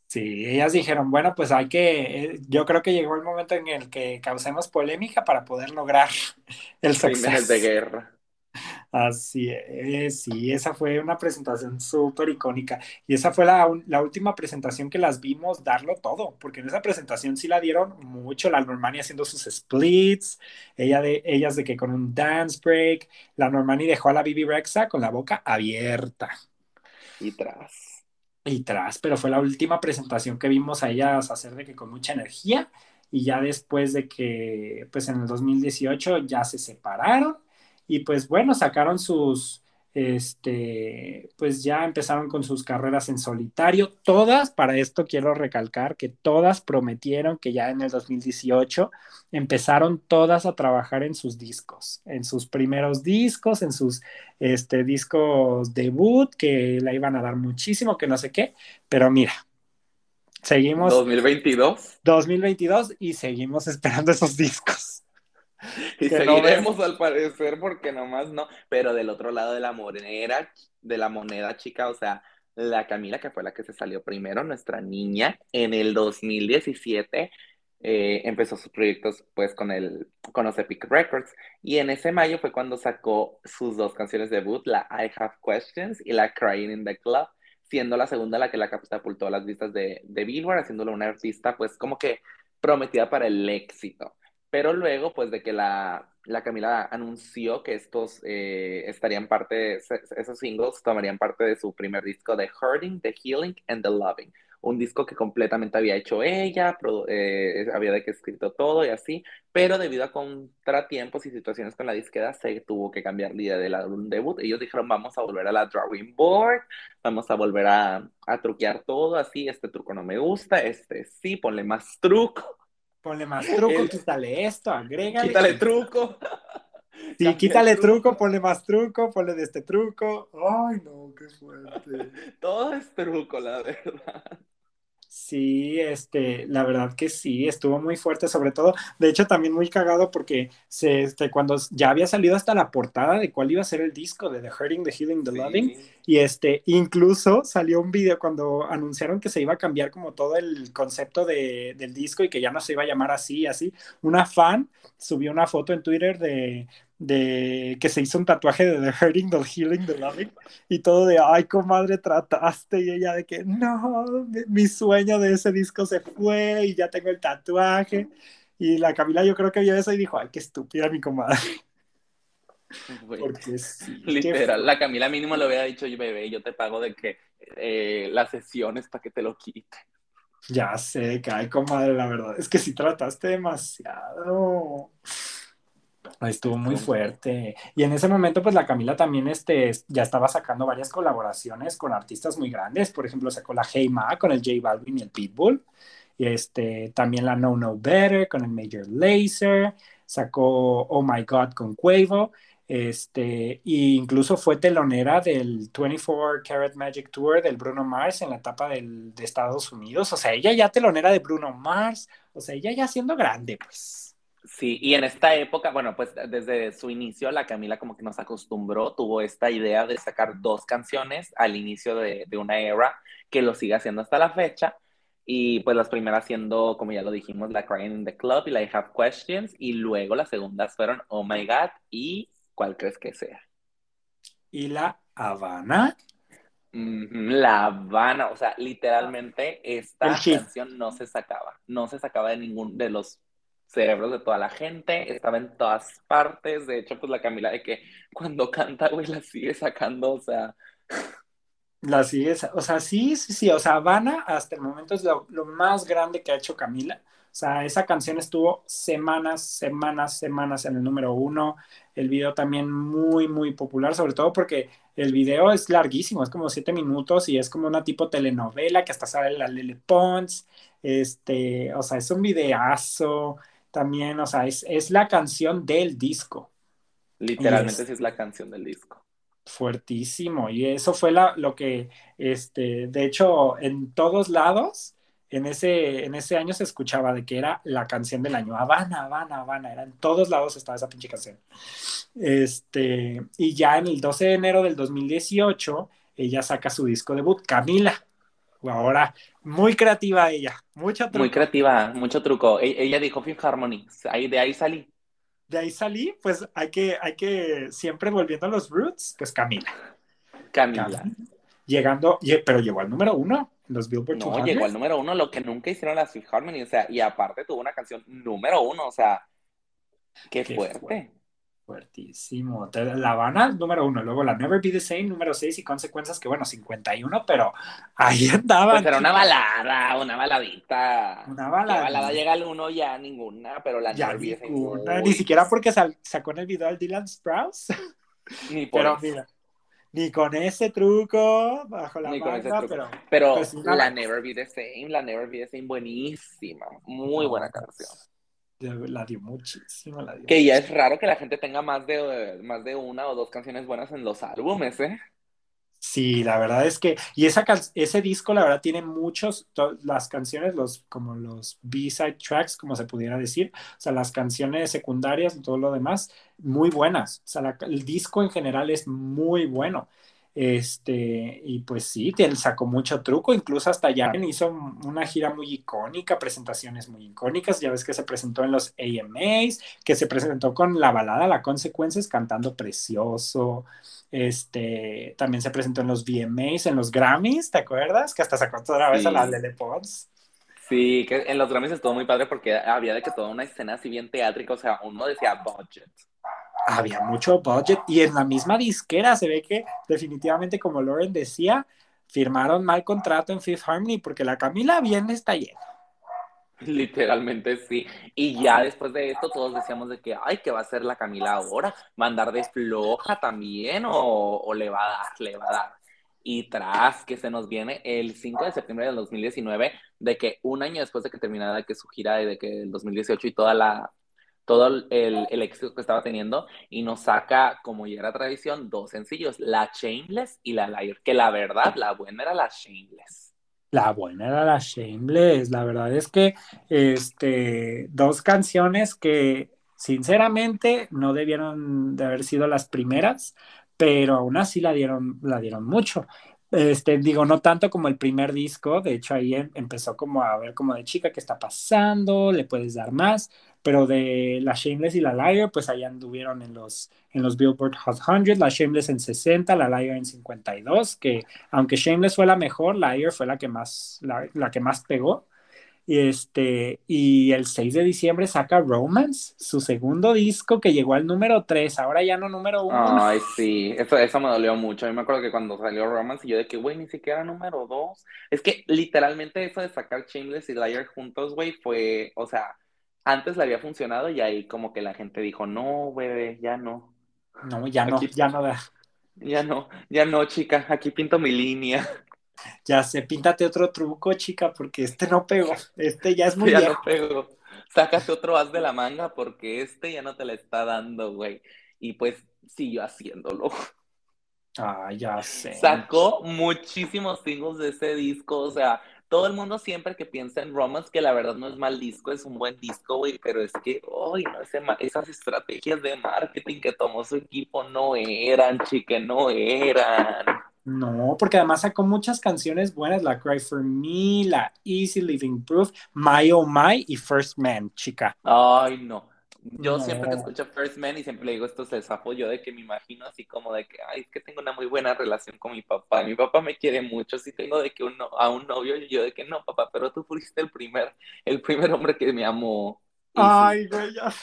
Sí, ellas dijeron, bueno, pues hay que, eh, yo creo que llegó el momento en el que causemos polémica para poder lograr el Crímenes de guerra. Así es, sí, esa fue una presentación súper icónica. Y esa fue la, la, última presentación que las vimos darlo todo, porque en esa presentación sí la dieron mucho, la Normani haciendo sus splits, ella de, ellas de que con un dance break, la Normani dejó a la Bibi Rexa con la boca abierta. Y tras y tras, pero fue la última presentación que vimos a ellas hacer de que con mucha energía y ya después de que pues en el 2018 ya se separaron y pues bueno, sacaron sus, este, pues ya empezaron con sus carreras en solitario. Todas, para esto quiero recalcar que todas prometieron que ya en el 2018 empezaron todas a trabajar en sus discos, en sus primeros discos, en sus este, discos debut, que la iban a dar muchísimo, que no sé qué, pero mira. Seguimos. 2022. 2022 y seguimos esperando esos discos. Y seguiremos al parecer porque nomás no, pero del otro lado de la moneda, de la moneda chica, o sea, la Camila que fue la que se salió primero, nuestra niña, en el 2017 eh, empezó sus proyectos pues con el con los Epic Records. Y en ese mayo fue cuando sacó sus dos canciones de debut, la I Have Questions y la Crying in the Club, siendo la segunda la que la catapultó a las vistas de, de Billboard, haciéndolo una artista pues como que prometida para el éxito. Pero luego, pues de que la, la Camila anunció que estos eh, estarían parte, esos singles tomarían parte de su primer disco de Hurting, The Healing and The Loving. Un disco que completamente había hecho ella, eh, había de que escrito todo y así, pero debido a contratiempos y situaciones con la disquera se tuvo que cambiar la idea del álbum debut. Ellos dijeron, vamos a volver a la drawing board, vamos a volver a, a truquear todo así, este truco no me gusta, este sí, ponle más truco Ponle más truco, quítale esto, agrégale. Quítale truco. Sí, quítale truco. ponle más truco, ponle de este truco. Ay, no, qué fuerte. Todo es truco, la verdad. Sí, este, la verdad que sí, estuvo muy fuerte, sobre todo, de hecho también muy cagado porque se, este, cuando ya había salido hasta la portada de cuál iba a ser el disco de The Hurting, The Healing, The Loving, y este, incluso salió un video cuando anunciaron que se iba a cambiar como todo el concepto de, del disco y que ya no se iba a llamar así, así, una fan subió una foto en Twitter de, de que se hizo un tatuaje de The Hurting, The Healing, The Loving, y todo de, ay, comadre, trataste, y ella de que, no, mi, sueño de ese disco se fue, y ya tengo el tatuaje, y la Camila yo creo que vio eso y dijo, ay, qué estúpida mi comadre. Porque Literal, la Camila mínimo le hubiera dicho, bebé, yo te pago de que eh, las sesiones para que te lo quite. Ya sé, ay, comadre, la verdad, es que si trataste demasiado. Estuvo muy fuerte. Y en ese momento, pues la Camila también este, ya estaba sacando varias colaboraciones con artistas muy grandes. Por ejemplo, sacó la Hey Ma con el J Balvin y el Pitbull. Y este, también la No No Better con el Major Lazer. Sacó Oh My God con Quavo. Este, e incluso fue telonera del 24 Karat Magic Tour del Bruno Mars en la etapa del, de Estados Unidos. O sea, ella ya telonera de Bruno Mars. O sea, ella ya siendo grande, pues. Sí, y en esta época, bueno, pues desde su inicio, la Camila como que nos acostumbró, tuvo esta idea de sacar dos canciones al inicio de, una era, que lo sigue haciendo hasta la fecha, y pues las primeras siendo, como ya lo dijimos, la Crying in the Club y la I Have Questions, y luego las segundas fueron Oh My God y ¿cuál crees que sea? ¿Y la Habana? La Habana, o sea, literalmente esta canción no se sacaba, no se sacaba de ningún de los cerebros de toda la gente, estaba en todas partes, de hecho, pues la Camila de que cuando canta, güey, la sigue sacando, o sea... La sigue, o sea, sí, sí, sí, o sea, Habana hasta el momento es lo, lo más grande que ha hecho Camila, o sea, esa canción estuvo semanas, semanas, semanas en el número uno. El video también muy, muy popular, sobre todo porque el video es larguísimo, es como siete minutos y es como una tipo telenovela que hasta sale la Lele Pons. Este, o sea, es un videazo también, o sea, es, es la canción del disco. Literalmente sí es la canción del disco. Fuertísimo. Y eso fue la, lo que, este, de hecho, en todos lados, en ese, en ese año se escuchaba de que era la canción del año. Habana, Habana, Habana. Era en todos lados estaba esa pinche canción. Este, y ya en el 12 de enero del 2018, ella saca su disco debut, Camila. Ahora, muy creativa ella, mucho truco. Muy creativa, mucho truco. E- ella dijo Fifth Harmony, ahí, de ahí salí. De ahí salí, pues hay que, hay que, siempre volviendo a los roots, pues Camila. Camila. Camila. Llegando, lle- pero llegó al número uno en los Billboard No, 200. llegó al número uno, lo que nunca hicieron las Fifth Harmony, o sea, y aparte tuvo una canción número uno, o sea, qué, Qué fuerte. fuerte. Fuertísimo. La Habana, número uno. Luego la Never Be the Same, número seis, y consecuencias que, bueno, 51, pero ahí andaban. Pues era una balada, una baladita. Una ¿Qué balada. balada llega al uno? Ya ninguna, pero la Ya Never Be the Same, ni siquiera porque sacó en el video al Dylan Sprouse. Ni por Pero eso. mira, ni con ese truco bajo la manga, pero Pero Pues la Never Be the Same, la Never Be the Same, buenísima, muy buena canción. la dio muchísimo, la dio Que ya es raro que la gente tenga más de, más de una o dos canciones buenas en los álbumes, ¿eh? Sí, la verdad es que, y esa ese disco, la verdad, tiene muchos, las canciones, los, como los B-side tracks, como se pudiera decir, o sea, las canciones secundarias y todo lo demás, muy buenas. O sea, la- el disco en general es muy bueno. Este, y pues sí, te sacó mucho truco, incluso hasta ya hizo una gira muy icónica, presentaciones muy icónicas, ya ves que se presentó en los AMAs, que se presentó con la balada La Consecuencias cantando precioso, este, también se presentó en los VMAs, en los Grammys, ¿te acuerdas? Que hasta sacó otra vez a la Lele Pons. Sí, que en los Grammys estuvo muy padre porque había de que toda una escena así bien teátrica, o sea, uno decía budget. Había mucho budget y en la misma disquera se ve que definitivamente, como Lauren decía, firmaron mal contrato en Fifth Harmony porque la Camila bien está llena. Literalmente sí. Y ya después de esto todos decíamos de que, ay, ¿qué va a hacer la Camila ahora? ¿Va a andar de floja también o, o le va a dar, le va a dar? Y tras que se nos viene el 5 de septiembre del 2019, de que un año después de que terminara de que su gira y de que el 2018 y toda la, todo el, el éxito que estaba teniendo, y nos saca, como ya era tradición, dos sencillos, la Shameless y la Liar, que la verdad, la buena era la Shameless. La buena era la Shameless. La verdad es que este, dos canciones que sinceramente no debieron de haber sido las primeras, pero aún así la dieron, la dieron mucho. Este, digo, no tanto como el primer disco, de hecho ahí em- empezó como a ver como de chica, ¿qué está pasando? ¿Le puedes dar más? Pero de la Shameless y la Liar, pues ahí anduvieron en los, en los Billboard Hot 100, la Shameless en 60, la Liar en 52, que aunque Shameless fue la mejor, Liar fue la que más, la, la que más pegó. Y, este, y el 6 de diciembre saca Romance, su segundo disco que llegó al número 3, ahora ya no número 1. Ay, sí, eso, eso me dolió mucho. Yo me acuerdo que cuando salió Romance, yo de que, güey, ni siquiera número dos. Es que literalmente eso de sacar Shameless y Liar juntos, güey, fue, o sea, antes le había funcionado y ahí como que la gente dijo, no, güey, ya no, No, ya no, Aquí- ya no da. ya no, ya no, chica, aquí pinto mi línea. Ya sé, píntate otro truco, chica, porque este no pegó. Este ya es muy ya viejo. no pego. Sácate otro as de la manga porque este ya no te la está dando, güey. Y pues siguió haciéndolo. Ah, ya sé. Sacó muchísimos singles de ese disco, o sea, todo el mundo siempre que piensa en Romance, que la verdad no es mal disco, es un buen disco, güey, pero es que, ay, no, ese ma- esas estrategias de marketing que tomó su equipo no eran, chique, no eran. No, porque además sacó muchas canciones buenas, la Cry for Me, la Easy Living Proof, My Oh My y First Man, chica. Ay, no. Yo No. siempre que escucho First Man y siempre le digo esto, se zafo yo de que me imagino así como de que, ay, es que tengo una muy buena relación con mi papá. Mi papá me quiere mucho. Si tengo de que uno, a un novio, y yo de que no, papá, pero tú fuiste el primer, el primer hombre que me amó. Ay, güey, ya.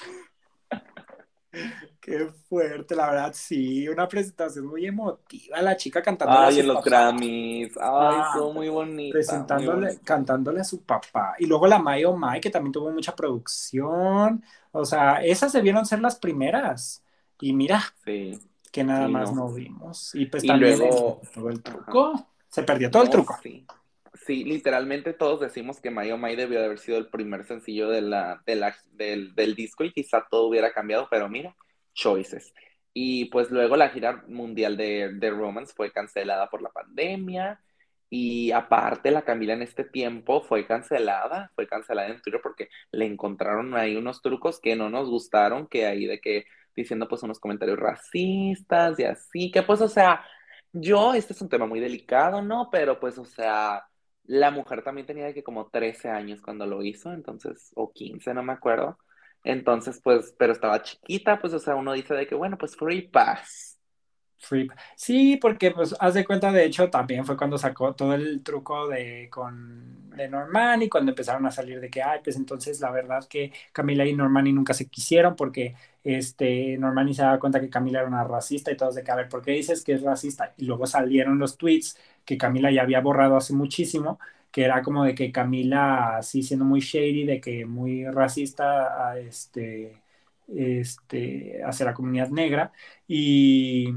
Qué fuerte, la verdad, sí. Una presentación muy emotiva, la chica cantando. Ay, en los Grammys. Ay, Ah, estuvo muy bonita. muy presentándole, bonita. cantándole a su papá. Y luego la My Oh My, que también tuvo mucha producción. O sea, esas debieron ser las primeras. Y mira, Sí. que nada Sí, más no. no vimos. Y pues Y también luego- el- todo el truco. Se perdió todo el No, truco. Sí. Sí, literalmente todos decimos que My Oh My debió de haber sido el primer sencillo de del, del disco y quizá todo hubiera cambiado, pero mira, choices. Y pues luego la gira mundial de, de Romance fue cancelada por la pandemia Y aparte, la Camila en este tiempo fue cancelada, fue cancelada en Twitter porque le encontraron ahí unos trucos que no nos gustaron, que ahí de que diciendo pues unos comentarios racistas y así, que pues o sea, yo, este es un tema muy delicado, ¿no? Pero pues o sea, la mujer también tenía de que como 13 años cuando lo hizo, entonces, o 15, no me acuerdo. Entonces, pues, pero estaba chiquita, pues, o sea, uno dice de que, bueno, pues free pass. Sí, porque pues haz de cuenta, de hecho, también fue cuando sacó todo el truco de con de Normani, cuando empezaron a salir de que, ay, pues entonces la verdad que Camila y Normani nunca se quisieron porque este Normani se daba cuenta que Camila era una racista y todos de que, a ver, ¿por qué dices que es racista? Y luego salieron los tweets que Camila ya había borrado hace muchísimo, que era como de que Camila, así siendo muy shady, de que muy racista este, este, hacia la comunidad negra. Y,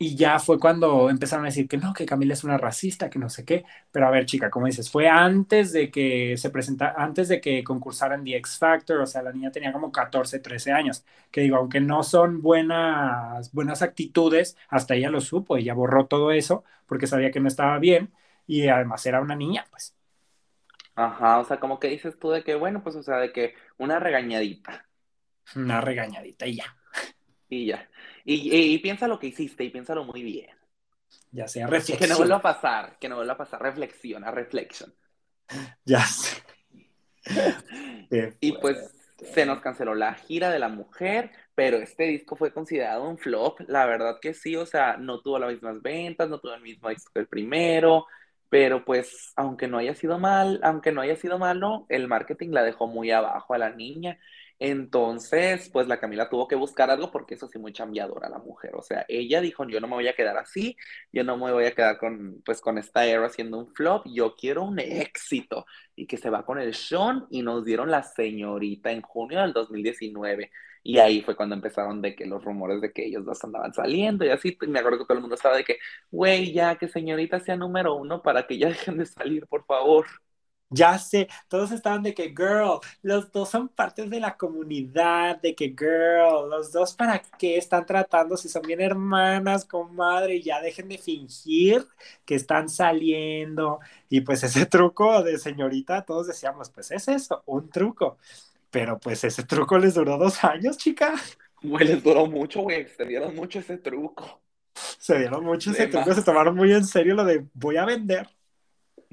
y ya fue cuando empezaron a decir que no, que Camila es una racista, que no sé qué. Pero a ver, chica, como dices, fue antes de que se presentara, antes de que concursara en The X Factor, o sea, la niña tenía como 14, 13 años. Que digo, aunque no son buenas, buenas actitudes, hasta ella lo supo, ella borró todo eso porque sabía que no estaba bien y además era una niña, pues. Ajá, o sea, como que dices tú de que, bueno, pues, o sea, de que una regañadita. Una regañadita y ya. Y ya. Y, y, piensa lo que hiciste y piénsalo muy bien. Ya sea reflexión. Que no vuelva a pasar, que no vuelva a pasar. Reflexiona, reflexión. Ya sé. y pues se nos canceló la gira de la mujer, pero este disco fue considerado un flop. La verdad que sí, o sea, no tuvo las mismas ventas, no tuvo el mismo éxito que el primero, pero pues aunque no haya sido mal, aunque no haya sido malo, el marketing la dejó muy abajo a la niña entonces, pues la Camila tuvo que buscar algo porque eso sí muy chambeadora la mujer. O sea, ella dijo, yo no me voy a quedar así, yo no me voy a quedar con, pues, con esta era haciendo un flop, yo quiero un éxito. Y que se va con el Sean y nos dieron la señorita en junio del 2019. Y ahí fue cuando empezaron de que los rumores de que ellos dos andaban saliendo y así. me acuerdo que todo el mundo estaba de que, güey, ya que señorita sea número uno para que ya dejen de salir, por favor. Ya sé, todos estaban de que, girl, los dos son partes de la comunidad, de que, girl, los dos para qué están tratando si son bien hermanas, comadre, ya dejen de fingir que están saliendo. Y pues ese truco de señorita, todos decíamos, pues es eso, un truco. Pero pues ese truco les duró dos años, chica. Güey, les duró mucho, güey, se dieron mucho ese truco. Se dieron mucho ese truco, se tomaron muy en serio lo de voy a vender.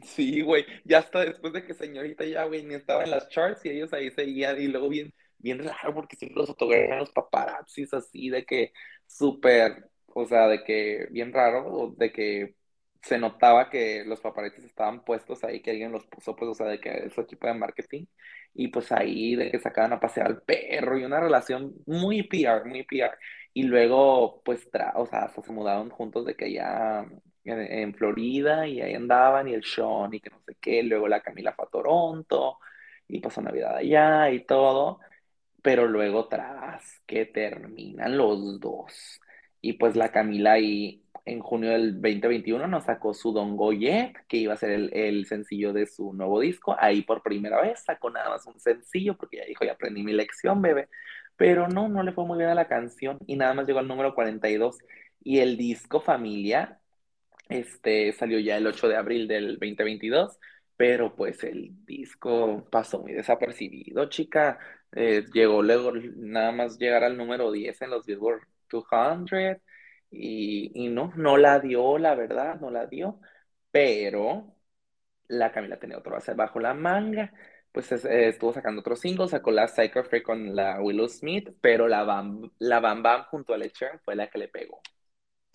Sí, güey, ya hasta después de que señorita ya, güey, ni estaba en las charts y ellos ahí seguían y luego bien, bien raro porque siempre los fotografiaban los paparazzis así de que súper, o sea, de que bien raro, de que se notaba que los paparazzis estaban puestos ahí, que alguien los puso, pues, o sea, de que su equipo de marketing, y pues ahí de que sacaban a pasear al perro y una relación muy PR, muy PR. Y luego, pues, o sea, se mudaron juntos de que ya en, Florida y ahí andaban y el Sean y que no sé qué, luego la Camila fue a Toronto y pasó Navidad allá y todo, pero luego tras que terminan los dos y pues la Camila ahí en junio del 2021 nos sacó su Don Goyet, que iba a ser el, el, sencillo de su nuevo disco. Ahí por primera vez sacó nada más un sencillo, porque ya dijo, ya aprendí mi lección, bebé. Pero no, no le fue muy bien a la canción y nada más llegó al número 42. Y el disco Familia este salió ya el 8 de abril del 2022, pero pues el disco pasó muy desapercibido, chica. Eh, llegó luego nada más llegar al número 10 en los Billboard 200 y, y no, no la dio, la verdad, no la dio, pero la Camila tenía otro base bajo la manga pues eh, estuvo sacando otros singles, sacó la Psycho Free con la Willow Smith, pero la Bam la Bam, Bam junto a Lecher fue la que le pegó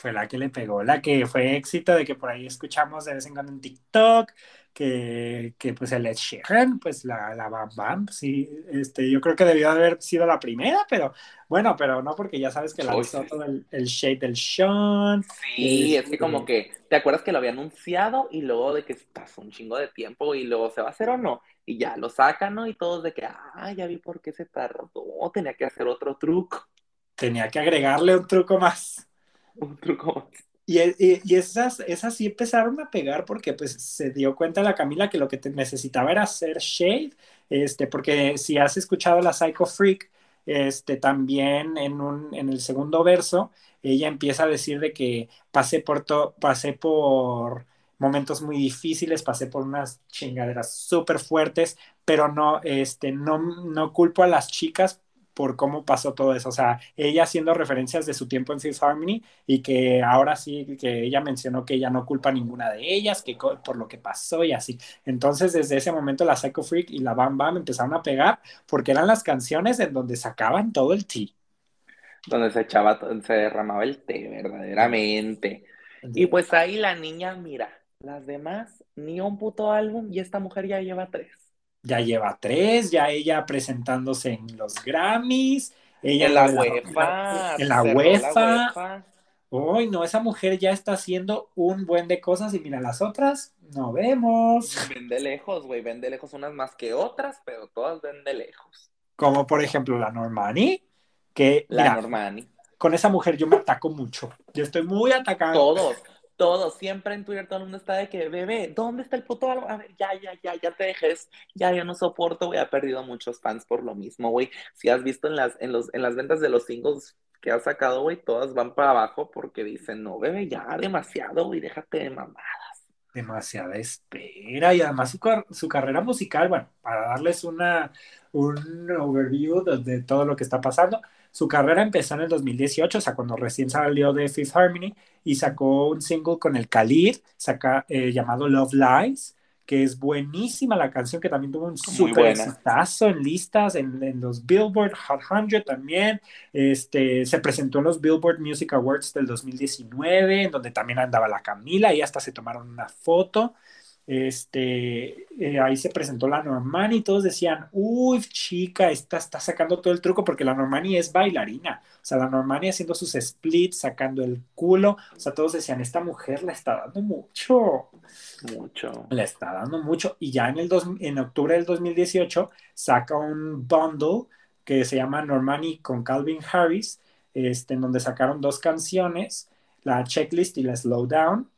fue la que le pegó, la que fue éxito de que por ahí escuchamos de vez en cuando en TikTok, que, que pues el Ed Sheeran, pues la, la Bam Bam, sí, este, yo creo que debió haber sido la primera, pero bueno, pero no porque ya sabes que la hizo todo el, el, shade del Sean. Sí, es que como que, ¿te acuerdas que lo había anunciado y luego de que pasó un chingo de tiempo y luego se va a hacer o no? Y ya lo sacan, ¿no? Y todos de que, ah, ya vi por qué se tardó, tenía que hacer otro truco. Tenía que agregarle un truco más. Y, y, esas, esas sí empezaron a pegar porque pues se dio cuenta la Camila que lo que necesitaba era hacer shade, este, porque si has escuchado la Psycho Freak, este, también en, un, en el segundo verso, ella empieza a decir de que pasé por, to, pasé por momentos muy difíciles, pasé por unas chingaderas súper fuertes, pero no, este, no, no culpo a las chicas por cómo pasó todo eso. O sea, ella haciendo referencias de su tiempo en Fifth Harmony y que ahora sí, que ella mencionó que ella no culpa ninguna de ellas, que por lo que pasó y así. Entonces, desde ese momento, la Psycho Freak y la Bam Bam empezaron a pegar porque eran las canciones en donde sacaban todo el tea. Donde se echaba, se derramaba el té, verdaderamente. Y pues ahí la niña, mira, las demás, ni un puto álbum y esta mujer ya lleva tres ya lleva tres, ya ella presentándose en los Grammys, ella en la UEFA, en la UEFA. Uy, no, esa mujer ya está haciendo un buen de cosas y mira las otras, no vemos. Ven de lejos, güey, ven de lejos unas más que otras, pero todas ven de lejos. Como por ejemplo la Normani, que la Normani. Con esa mujer yo me ataco mucho. Yo estoy muy atacado. Todos, todo, siempre en Twitter todo el mundo está de que, bebé, ¿dónde está el puto álbum? A ver, ya, ya, ya, ya te dejes, ya, ya no soporto, güey, ha perdido muchos fans por lo mismo, güey. Si has visto en las, en los, en las ventas de los singles que ha sacado, güey, todas van para abajo porque dicen, no, bebé, ya, demasiado, güey, déjate de mamadas. Demasiada espera, y además su, carrera musical, bueno, para darles una, un overview de todo lo que está pasando, su carrera empezó en el 2018, o sea, cuando recién salió de Fifth Harmony y sacó un single con el Khalid, saca, eh, llamado Love Lies, que es buenísima la canción, que también tuvo un súper en listas, en, los Billboard Hot 100 también. Este, se presentó en los Billboard Music Awards del 2019, en donde también andaba la Camila y hasta se tomaron una foto. Este, eh, ahí se presentó la Normani y todos decían, uy, chica, esta está sacando todo el truco porque la Normani es bailarina. O sea, la Normani haciendo sus splits, sacando el culo. O sea, todos decían, esta mujer la está dando mucho. Mucho. Le está dando mucho. Y ya en, el dos, en octubre del 2018 saca un bundle que se llama Normani con Calvin Harris, este, en donde sacaron dos canciones, la checklist y la slowdown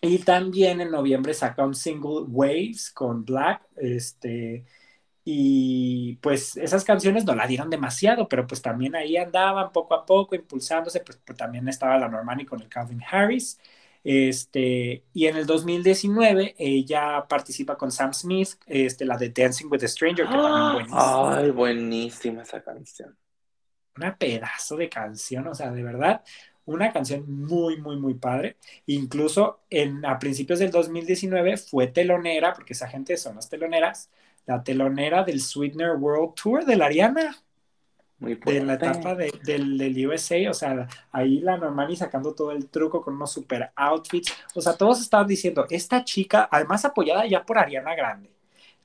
y también en noviembre saca un single Waves con Black, este, y pues esas canciones no la dieron demasiado, pero pues también ahí andaban poco a poco impulsándose, pues, pues también estaba la Normani con el Calvin Harris, este, y en el 2019 ella participa con Sam Smith, este, la de Dancing with a Stranger, que también buenísima. Ay, buenísima esa canción. Una pedazo de canción, o sea, de verdad, una canción muy, muy, muy padre. Incluso en, a principios del 2019 fue telonera, porque esa gente son las teloneras, la telonera del Sweetener World Tour de la Ariana. Muy de la etapa de, del, del, USA, o sea, ahí la Normani sacando todo el truco con unos super outfits, o sea, todos estaban diciendo, esta chica, además apoyada ya por Ariana Grande,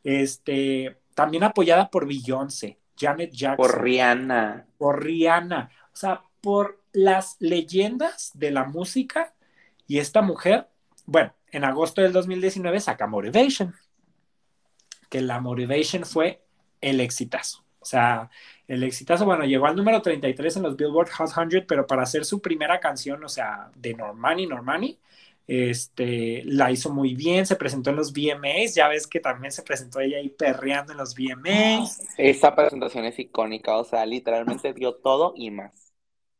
este, también apoyada por Beyoncé, Janet Jackson. Por Rihanna. Por Rihanna, o sea, por las leyendas de la música y esta mujer, bueno, en agosto del 2019 saca Motivation, que la Motivation fue el exitazo. O sea, el exitazo, bueno, llegó al número 33 en los Billboard Hot 100, pero para hacer su primera canción, o sea, de Normani, Normani, este, la hizo muy bien, se presentó en los VMAs, ya ves que también se presentó ella ahí perreando en los VMAs. Esa presentación es icónica, o sea, literalmente dio todo y más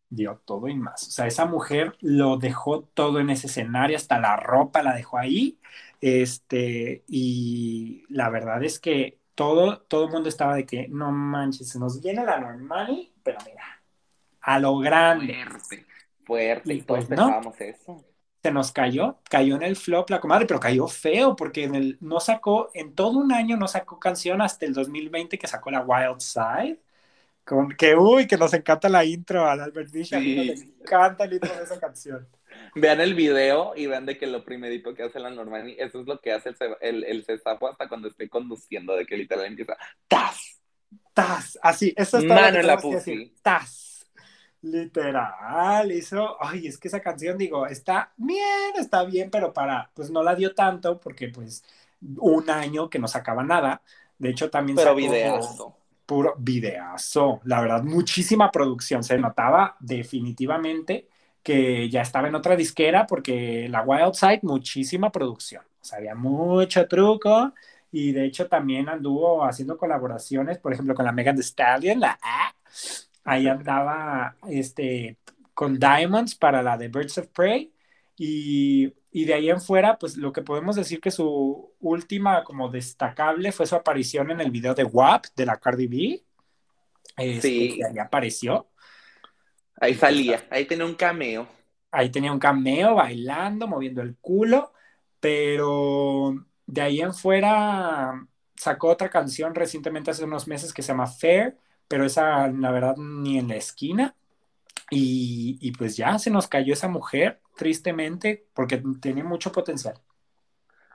dio todo y más. O sea, esa mujer lo dejó todo en ese escenario, hasta la ropa la dejó ahí. Este, y la verdad es que todo, todo el mundo estaba de que no manches, se nos viene la normal, pero mira, a lo grande. Fuerte, fuerte, y todos pues, pensábamos eso. Se nos cayó, cayó en el flop la comadre, pero cayó feo porque en el, no sacó, en todo un año no sacó canción hasta el 2020 que sacó la Wild Side con que, uy, que nos encanta la intro al Albert Fish. A mí nos encanta el intro de esa canción. Vean el video y vean de que lo primerito que hace la Normani, eso es lo que hace el, el, el hasta cuando esté conduciendo, de que literal empieza ¡Tas! ¡Tas! Así, eso está. Mano en la pussy. ¡Tas! Literal, eso, ay, es que esa canción, digo, está bien, está bien, pero para, pues no la dio tanto, porque pues un año que no sacaba nada. De hecho, también Pero videazo puro videazo, la verdad, muchísima producción, se notaba definitivamente que ya estaba en otra disquera porque la Wild Side, muchísima producción, o sea, había mucho truco y de hecho también anduvo haciendo colaboraciones, por ejemplo, con la Megan Thee Stallion, la ahí andaba este, con Diamonds para la de Birds of Prey y, Y de ahí en fuera, pues lo que podemos decir que su última como destacable fue su aparición en el video de WAP de la Cardi B. Este, Sí. que ahí apareció. Ahí salía, ahí tenía un cameo. Ahí tenía un cameo bailando, moviendo el culo, pero de ahí en fuera sacó otra canción recientemente hace unos meses que se llama Fair, pero esa la verdad ni en la esquina. Y, y pues ya se nos cayó esa mujer, tristemente, porque tenía mucho potencial.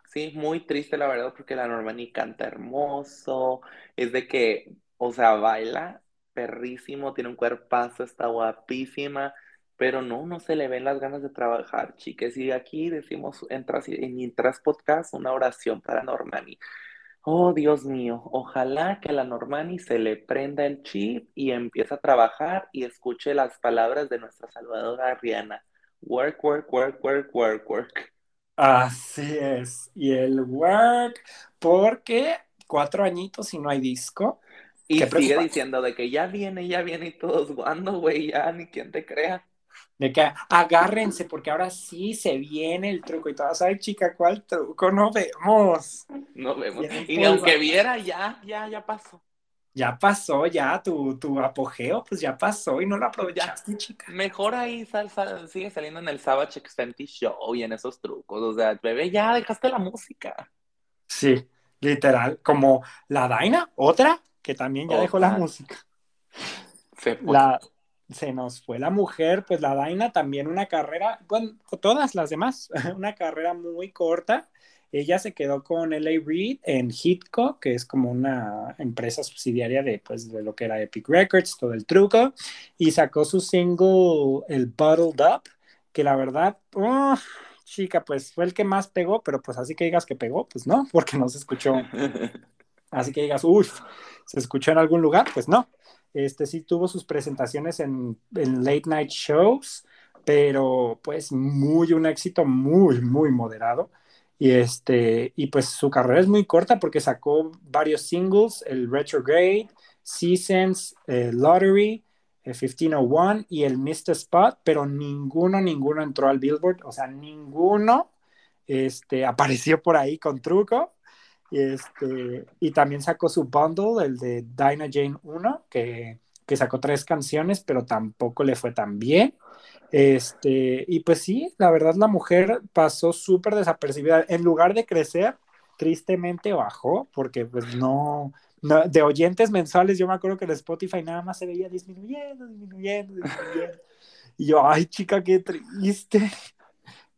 Sí, muy triste la verdad, porque la Normani canta hermoso, es de que, o sea, baila perrísimo, tiene un cuerpazo, está guapísima, pero no, no se le ven las ganas de trabajar, chicas. Y aquí decimos en Intras Podcast una oración para Normani. Oh, Dios mío, ojalá que a la Normani se le prenda el chip y empiece a trabajar y escuche las palabras de nuestra salvadora Rihanna. Work, work, work, work, work, work. Así es. Y el work, porque cuatro añitos y no hay disco. Y sigue diciendo de que ya viene, ya viene y todos, ¿cuándo, güey? Ya ni quien te crea. De que agárrense, porque ahora sí se viene el truco y todas, ay chica, ¿cuál truco? No vemos. No vemos. Y pues, aunque viera, ya, ya, ya pasó. Ya pasó, ya tu, tu apogeo, pues ya pasó y no lo aprovechaste, chica. Mejor ahí sal, sal- sigue saliendo en el Savage X Fenty Show y en esos trucos. O sea, bebé, ya dejaste la música. Sí, literal, como la Daina, otra que también ya dejó la música. Se. La, se nos fue la mujer, pues la Daina también una carrera, bueno, todas las demás, una carrera muy corta. Ella se quedó con LA Reid en Hitco, que es como una empresa subsidiaria de, pues, de lo que era Epic Records, todo el truco, y sacó su single, el Bottled Up, que la verdad, oh, chica, pues fue el que más pegó, pero pues así que digas que pegó, pues no, porque no se escuchó Así que digas, uff, ¿se escuchó en algún lugar? Pues no. Este sí tuvo sus presentaciones en, en late night shows, pero pues muy un éxito muy, muy moderado. Y, este, y pues su carrera es muy corta porque sacó varios singles, el Retrograde, Seasons, eh, Lottery, eh, 1501 y el Mr. Spot, pero ninguno, ninguno entró al Billboard, o sea, ninguno este, apareció por ahí con truco. Y, este, y también sacó su bundle, el de Dinah Jane 1, que, que sacó tres canciones, pero tampoco le fue tan bien. Este, y pues sí, la verdad la mujer pasó súper desapercibida. En lugar de crecer, tristemente bajó, porque pues no, no, de oyentes mensuales, yo me acuerdo que en Spotify nada más se veía disminuyendo, disminuyendo, disminuyendo. Y yo, ay chica, qué triste,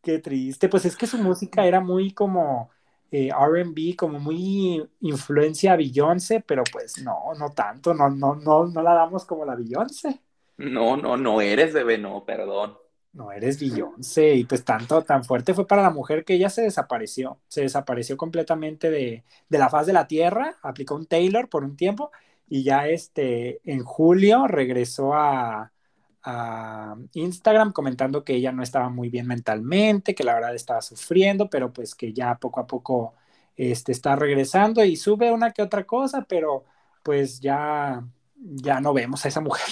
qué triste. Pues es que su música era muy como eh, RB, como muy influencia a Beyoncé, pero pues no, no tanto, no, no, no, no la damos como la Beyoncé. No, no, no eres bebé, no, perdón. No eres Beyoncé, y pues tanto, tan fuerte fue para la mujer que ella se desapareció, se desapareció completamente de, de la faz de la tierra, aplicó un Taylor por un tiempo, y ya este, en julio regresó a, a Instagram comentando que ella no estaba muy bien mentalmente, que la verdad estaba sufriendo, pero pues que ya poco a poco este, está regresando y sube una que otra cosa, pero pues ya, ya no vemos a esa mujer.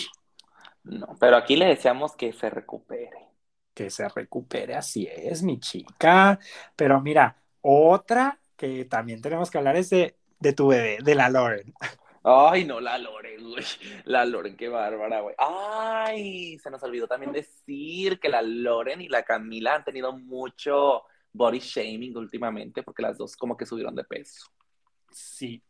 No, pero aquí le deseamos que se recupere. que se recupere, así es, mi chica. Pero mira, otra que también tenemos que hablar es de, de tu bebé, de la Lauren. Ay, no, la Loren, güey. La Loren, qué bárbara, güey. Ay, se nos olvidó también decir que la Loren y la Camila han tenido mucho body shaming últimamente porque las dos como que subieron de peso. Sí.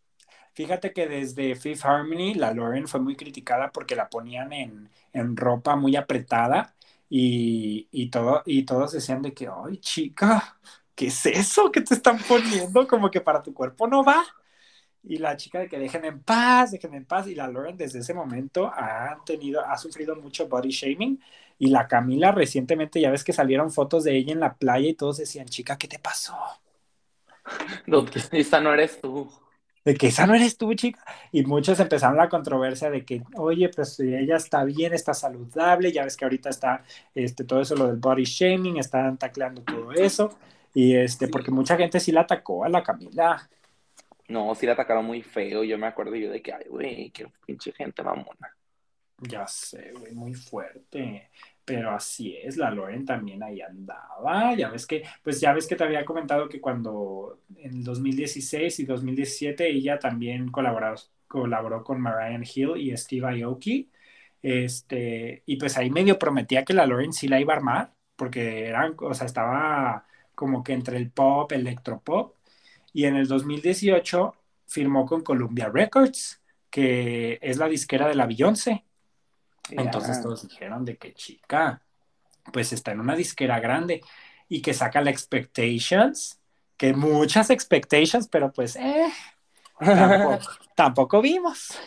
Fíjate que desde Fifth Harmony, la Lauren fue muy criticada porque la ponían en, en ropa muy apretada y, y, todo, y todos decían de que, ay, chica, ¿qué es eso que te están poniendo? Como que para tu cuerpo no va. Y la chica de que dejen en paz, dejen en paz. Y la Lauren desde ese momento ha tenido, ha sufrido mucho body shaming. Y la Camila recientemente, ya ves que salieron fotos de ella en la playa y todos decían, chica, ¿qué te pasó? No, esa no eres tú. De que esa no eres tú, chica. Y muchos empezaron la controversia de que, oye, pues ella está bien, está saludable, ya ves que ahorita está este, todo eso, lo del body shaming, están tacleando todo eso. Y este, porque mucha gente sí la atacó a la Camila. No, sí la atacaron muy feo. Yo me acuerdo yo de que, ay, güey, qué pinche gente mamona. Ya sé, güey, muy fuerte. Pero así es, la Loren también ahí andaba. Ya ves que, pues ya ves que te había comentado que cuando en el 2016 y 2017 ella también colaboró, colaboró con Marianne Hill y Steve Aoki. Este, y pues ahí medio prometía que la Loren sí la iba a armar, porque eran, o sea, estaba como que entre el pop, electropop. Y en el 2018 firmó con Columbia Records, que es la disquera de la Beyoncé. Entonces todos dijeron de que chica, pues está en una disquera grande y que saca la Expectations, que muchas Expectations, pero pues eh, tampoco, vimos.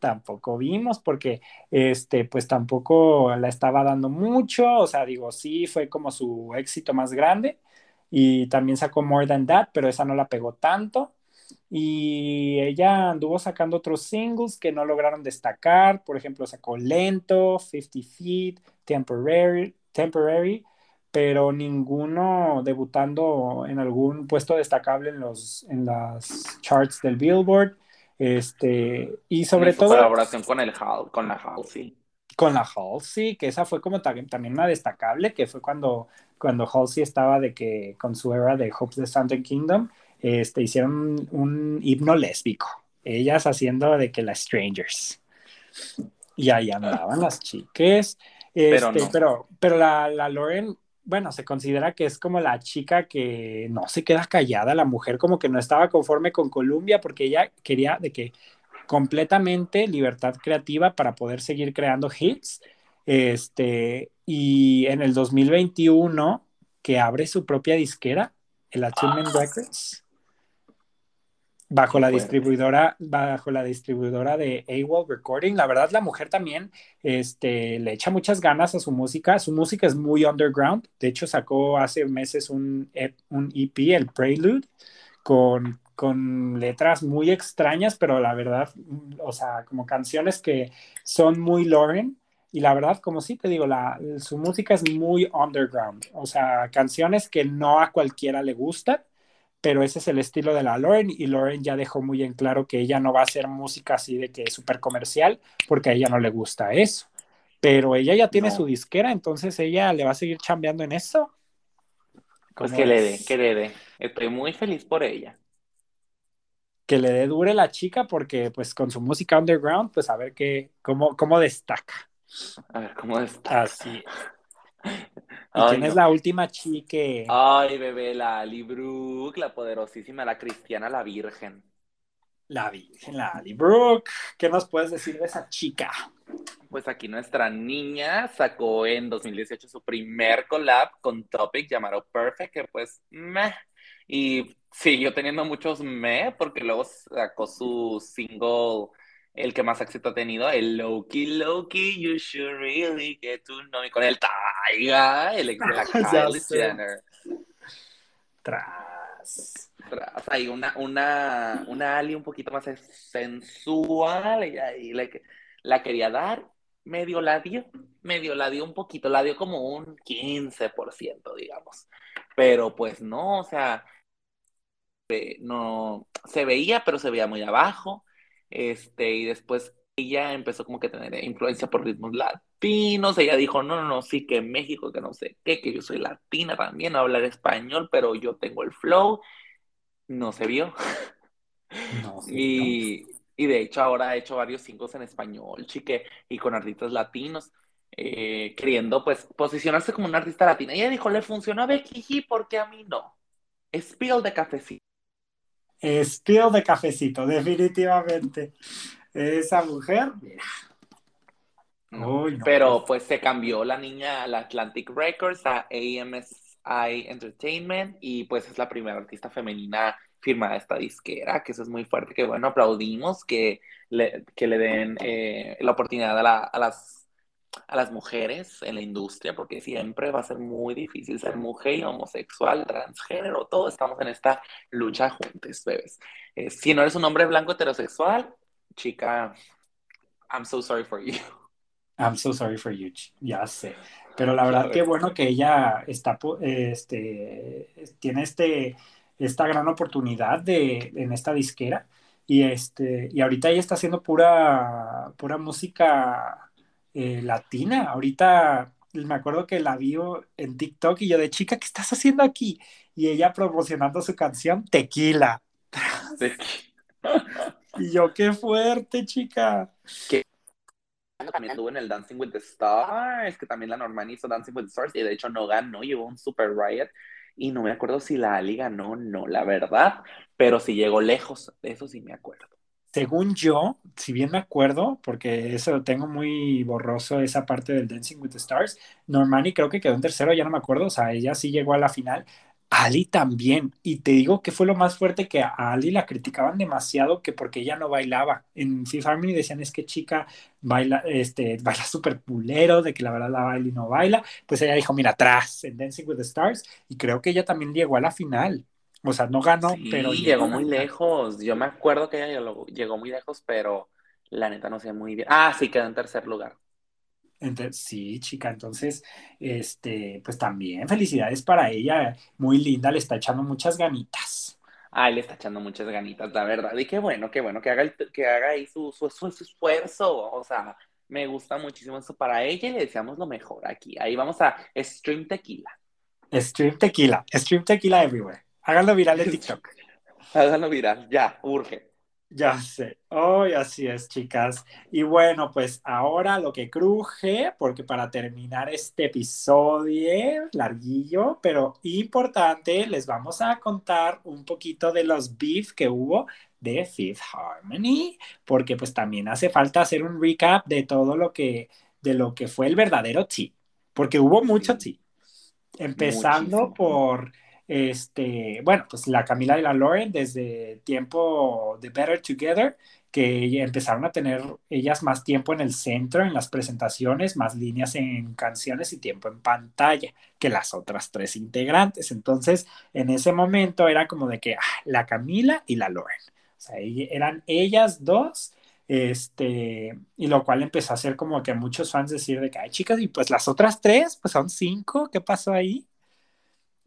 Tampoco vimos porque este pues tampoco la estaba dando mucho, o sea, digo, sí fue como su éxito más grande y también sacó More Than That, pero esa no la pegó tanto y ella anduvo sacando otros singles que no lograron destacar, por ejemplo, sacó Lento, 50 Feet, Temporary, Temporary, pero ninguno debutando en algún puesto destacable en los en las charts del Billboard. Este, y sobre todo colaboración con el con la Halsey. Con la Halsey, que esa fue como también una destacable, que fue cuando cuando Halsey estaba de que con su era de Hopes the Sound Kingdom este, hicieron un himno lésbico, ellas haciendo de que las strangers. Y ahí andaban las chiques. pero, este, pero, pero, la, la Lauren, bueno, se considera que es como la chica que no se queda callada, la mujer como que no estaba conforme con Columbia porque ella quería de que completamente libertad creativa para poder seguir creando hits. Este, y en el 2021 que abre su propia disquera, el Attunement Records, bajo la distribuidora bajo la distribuidora de AWOL Recording la verdad la mujer también este le echa muchas ganas a su música su música es muy underground de hecho sacó hace meses un, EP, un EP el Prelude con con letras muy extrañas pero la verdad o sea como canciones que son muy Lauren y la verdad, como sí te digo, la, su música es muy underground, o sea, canciones que no a cualquiera le gustan, pero ese es el estilo de la Lauren y Lauren ya dejó muy en claro que ella no va a hacer música así de que es súper comercial porque a ella no le gusta eso. Pero ella ya tiene su disquera, entonces ella le va a seguir chambeando en eso. Pues que le dé, que le dé. Estoy muy feliz por ella. Que le dé dure la chica porque pues con su música underground, pues a ver qué, cómo, cómo destaca. A ver cómo destaca. Así ¿Y quién es la última chique? Ay, bebé, la Ali Brooke, la poderosísima, la cristiana, la virgen. La virgen, la Ali Brooke. ¿Qué nos puedes decir de esa chica? Pues aquí nuestra niña sacó en 2018 su primer collab con Topic llamado Perfect, que pues meh. Y siguió teniendo muchos meh, porque luego sacó su single el que más éxito ha tenido, el Loki Loki, you should really get to know me, con el Taiga, el ex de la Kylie Jenner. Tras. Tras, ahí una, una, una Ali un poquito más sensual, y ahí la, la quería dar, medio la dio, medio la dio un poquito, la dio como un 15%, digamos. Pero pues no, o sea, eh, no, se veía, pero se veía muy abajo este, y después ella empezó como que a tener influencia por ritmos latinos, ella dijo, no, no, no, sí que México, que no sé qué, que yo soy latina también, a hablar español, pero yo tengo el flow, no se vio. y, y, de hecho ahora ha hecho varios singles en español, chique, y con artistas latinos. Eh, queriendo pues posicionarse como una artista latina. Ella dijo, le funcionó a Becky G, porque a mí no? Spill de cafecito. Estilo de cafecito, definitivamente. Esa mujer, mira. Pero pues se cambió la niña a la Atlantic Records, a AMSI Entertainment, y pues es la primera artista femenina firmada esta disquera, que eso es muy fuerte, que bueno, aplaudimos que le, que le den eh, la oportunidad a las a las mujeres en la industria, porque siempre va a ser muy difícil ser mujer, homosexual, transgénero, todos estamos en esta lucha juntos, bebés. Eh, si no eres un hombre blanco heterosexual, chica, I'm so sorry for you. I'm so sorry for you, ya sé. Pero la verdad que bueno que ella está, este, tiene este, esta gran oportunidad de, en esta disquera y, este, y ahorita ella está haciendo pura, pura música eh, latina. Ahorita me acuerdo que la vio en TikTok y yo de chica, ¿qué estás haciendo aquí? Y ella promocionando su canción Tequila. y yo, qué fuerte, chica. Que también estuvo en el Dancing with the Stars, que también la Normani hizo Dancing with the Stars y de hecho no ganó, llevó un Super Riot y no me acuerdo si la Ali ganó o no, la verdad, pero sí llegó lejos, de eso sí me acuerdo. Según yo, si bien me acuerdo, porque eso lo tengo muy borroso, esa parte del Dancing with the Stars, Normani creo que quedó en tercero, ya no me acuerdo, o sea, ella sí llegó a la final, Ali también, y te digo que fue lo más fuerte que a Ali la criticaban demasiado que porque ella no bailaba. En Fifth Harmony decían es que chica baila, este, baila súper pulero, de que la verdad la baila y no baila. Pues ella dijo, mira, atrás en Dancing with the Stars, y creo que ella también llegó a la final. O sea, no ganó, pero llegó, muy lejos. Yo me acuerdo que ella llegó muy lejos, pero la neta no sé muy bien. Ah, sí, quedó en tercer lugar. Entonces, sí, chica, entonces, este, pues también felicidades para ella, muy linda, le está echando muchas ganitas. Ay, le está echando muchas ganitas, la verdad, y qué bueno, qué bueno que haga, que haga ahí su, su, su, esfuerzo, o sea, me gusta muchísimo eso para ella y le deseamos lo mejor aquí. Ahí vamos a Stream Tequila. Stream Tequila, Stream Tequila everywhere. Háganlo viral en TikTok. Háganlo viral, ya, urge. Ya sé, hoy así es, chicas. Y bueno, pues ahora lo que cruje, porque para terminar este episodio larguillo, pero importante, les vamos a contar un poquito de los beef que hubo de Fifth Harmony, porque pues también hace falta hacer un recap de todo lo que, de lo que fue el verdadero tea, porque hubo mucho tea. Empezando por este, bueno, pues la Camila y la Lauren desde tiempo de Better Together, que empezaron a tener ellas más tiempo en el centro, en las presentaciones, más líneas en canciones y tiempo en pantalla que las otras tres integrantes. Entonces, en ese momento era como de que ah, la Camila y la Lauren. O sea, eran ellas dos este, y lo cual empezó a hacer como que muchos fans decir de que, ay, chicas, y pues las otras tres, pues son cinco, ¿qué pasó ahí?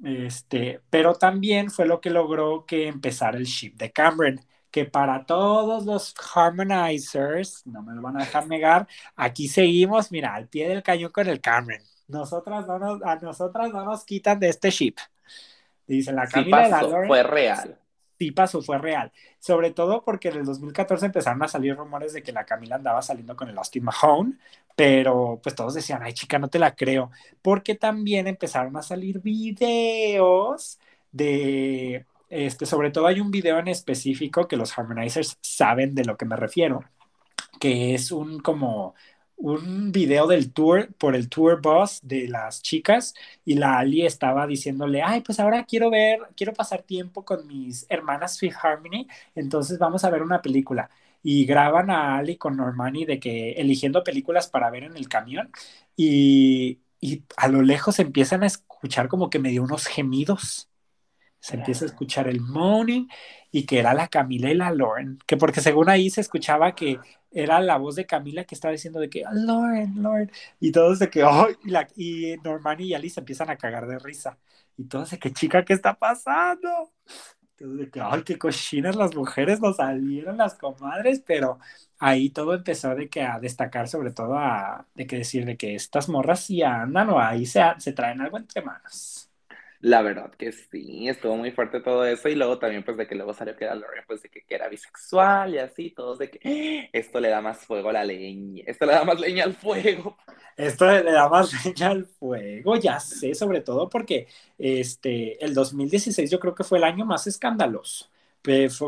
Este, pero también fue lo que logró que empezara el ship de Cameron, que para todos los harmonizers, no me lo van a dejar negar, aquí seguimos, mira, al pie del cañón con el Cameron. Nosotras no nos, a nosotras no nos quitan de este ship. Dice la Camila la fue real sí pasó, fue real. Sobre todo porque en el 2014 empezaron a salir rumores de que la Camila andaba saliendo con el Austin Mahone, pero pues todos decían, ay chica, no te la creo, porque también empezaron a salir videos de, este, sobre todo hay un video en específico que los harmonizers saben de lo que me refiero, que es un como un video del tour por el tour bus de las chicas y la Ali estaba diciéndole, ay, pues ahora quiero ver, quiero pasar tiempo con mis hermanas Fifth Harmony, entonces vamos a ver una película. Y graban a Ali con Normani de que eligiendo películas para ver en el camión y, y a lo lejos empiezan a escuchar como que me dio unos gemidos. Se empieza a escuchar el moaning y que era la Camila y la Lauren, que porque según ahí se escuchaba que era la voz de Camila que estaba diciendo de que, oh, Lauren, Lauren, y todos de que, oh, y, la, y Norman y Alice empiezan a cagar de risa, y todos de que, chica, ¿qué está pasando? De que, ay, las mujeres nos salieron las comadres, pero ahí todo empezó de que a destacar sobre todo a, de que decir de que estas morras sí andan o ahí se, se traen algo entre manos. La verdad que sí, estuvo muy fuerte todo eso y luego también pues de que luego salió que era Lorena pues de que, era bisexual y así, todos de que ¡Ah! esto le da más fuego a la leña, esto le da más leña al fuego. Esto le da más leña al fuego, ya sé, sobre todo porque este, el 2016 yo creo que fue el año más escandaloso,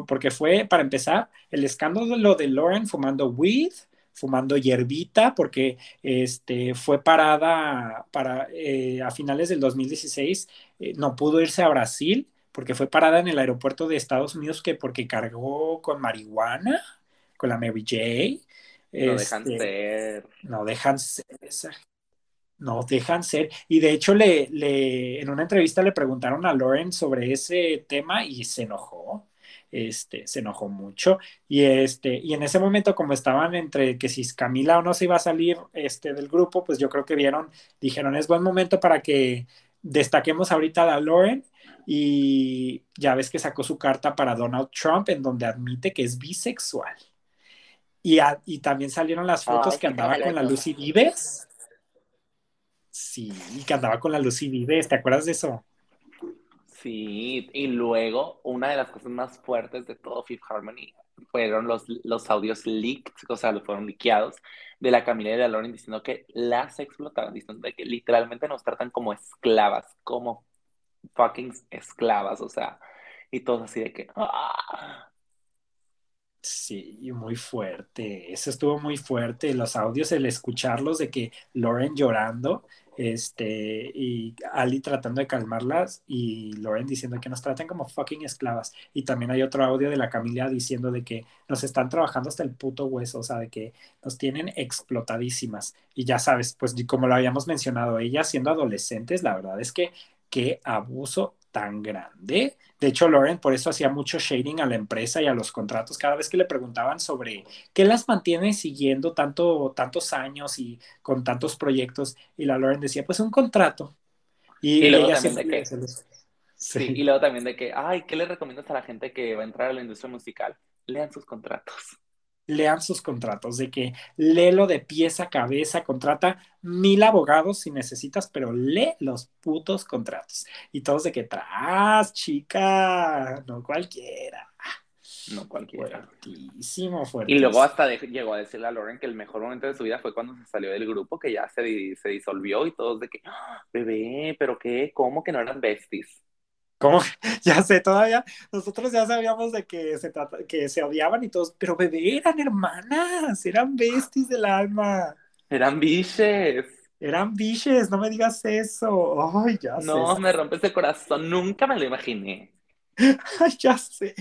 porque fue, para empezar, el escándalo de Lauren fumando weed, fumando hierbita porque este, fue parada para, eh, a finales del 2016, eh, no pudo irse a Brasil porque fue parada en el aeropuerto de Estados Unidos que porque cargó con marihuana, con la Mary J. No dejan este, ser. No dejan ser. No dejan ser. Y de hecho, le, le, en una entrevista le preguntaron a Lauren sobre ese tema y se enojó este, se enojó mucho. Y, este, y en ese momento, como estaban entre que si Camila o no se iba a salir este, del grupo, pues yo creo que vieron, dijeron, es buen momento para que destaquemos ahorita a la Lauren. Y ya ves que sacó su carta para Donald Trump en donde admite que es bisexual. Y, a- y también salieron las fotos Ay, que andaba con la. Lucy Vives. Sí, que andaba con la Lucy Vives, ¿te acuerdas de eso? Sí, y luego una de las cosas más fuertes de todo Fifth Harmony fueron los, los audios leaked, o sea, fueron liqueados de la Camila y de la Lauren diciendo que las explotaron, diciendo que literalmente nos tratan como esclavas, como fucking esclavas, o sea, y todos así de que, ¡ah! Sí, muy fuerte. Eso estuvo muy fuerte. Los audios, el escucharlos de que Lauren llorando, este, y Ali tratando de calmarlas y Lauren diciendo que nos tratan como fucking esclavas. Y también hay otro audio de la Camila diciendo de que nos están trabajando hasta el puto hueso, o sea, de que nos tienen explotadísimas. Y ya sabes, pues como lo habíamos mencionado, ellas siendo adolescentes, la verdad es que qué abuso tan grande. De hecho, Lauren por eso hacía mucho shading a la empresa y a los contratos. Cada vez que le preguntaban sobre qué las mantiene siguiendo tanto, tantos años y con tantos proyectos, y la Lauren decía, pues un contrato. Y, Y luego ella también de que- Sí. y luego también de que, ay, ¿qué le recomiendas a la gente que va a entrar a la industria musical? Lean sus contratos. Lean sus contratos, de que léelo de pies a cabeza, contrata mil abogados si necesitas, pero lee los putos contratos. Y todos de que tras, chica, no cualquiera. No cualquiera. Fuertísimo, Y fuertísimo. luego hasta de- llegó a decirle a Lauren que el mejor momento de su vida fue cuando se salió del grupo, que ya se, se disolvió y todos de que, "Ah, bebé, ¿pero qué? ¿Cómo que no eran besties? ¿Cómo? Ya sé, todavía nosotros ya sabíamos de que se, trata, que se odiaban y todos, pero bebé, eran hermanas, eran besties del alma, Eran biches. eran biches, no me digas eso. Ay, ya No, sé. me rompes el corazón, nunca me lo imaginé. Ay, ya sé.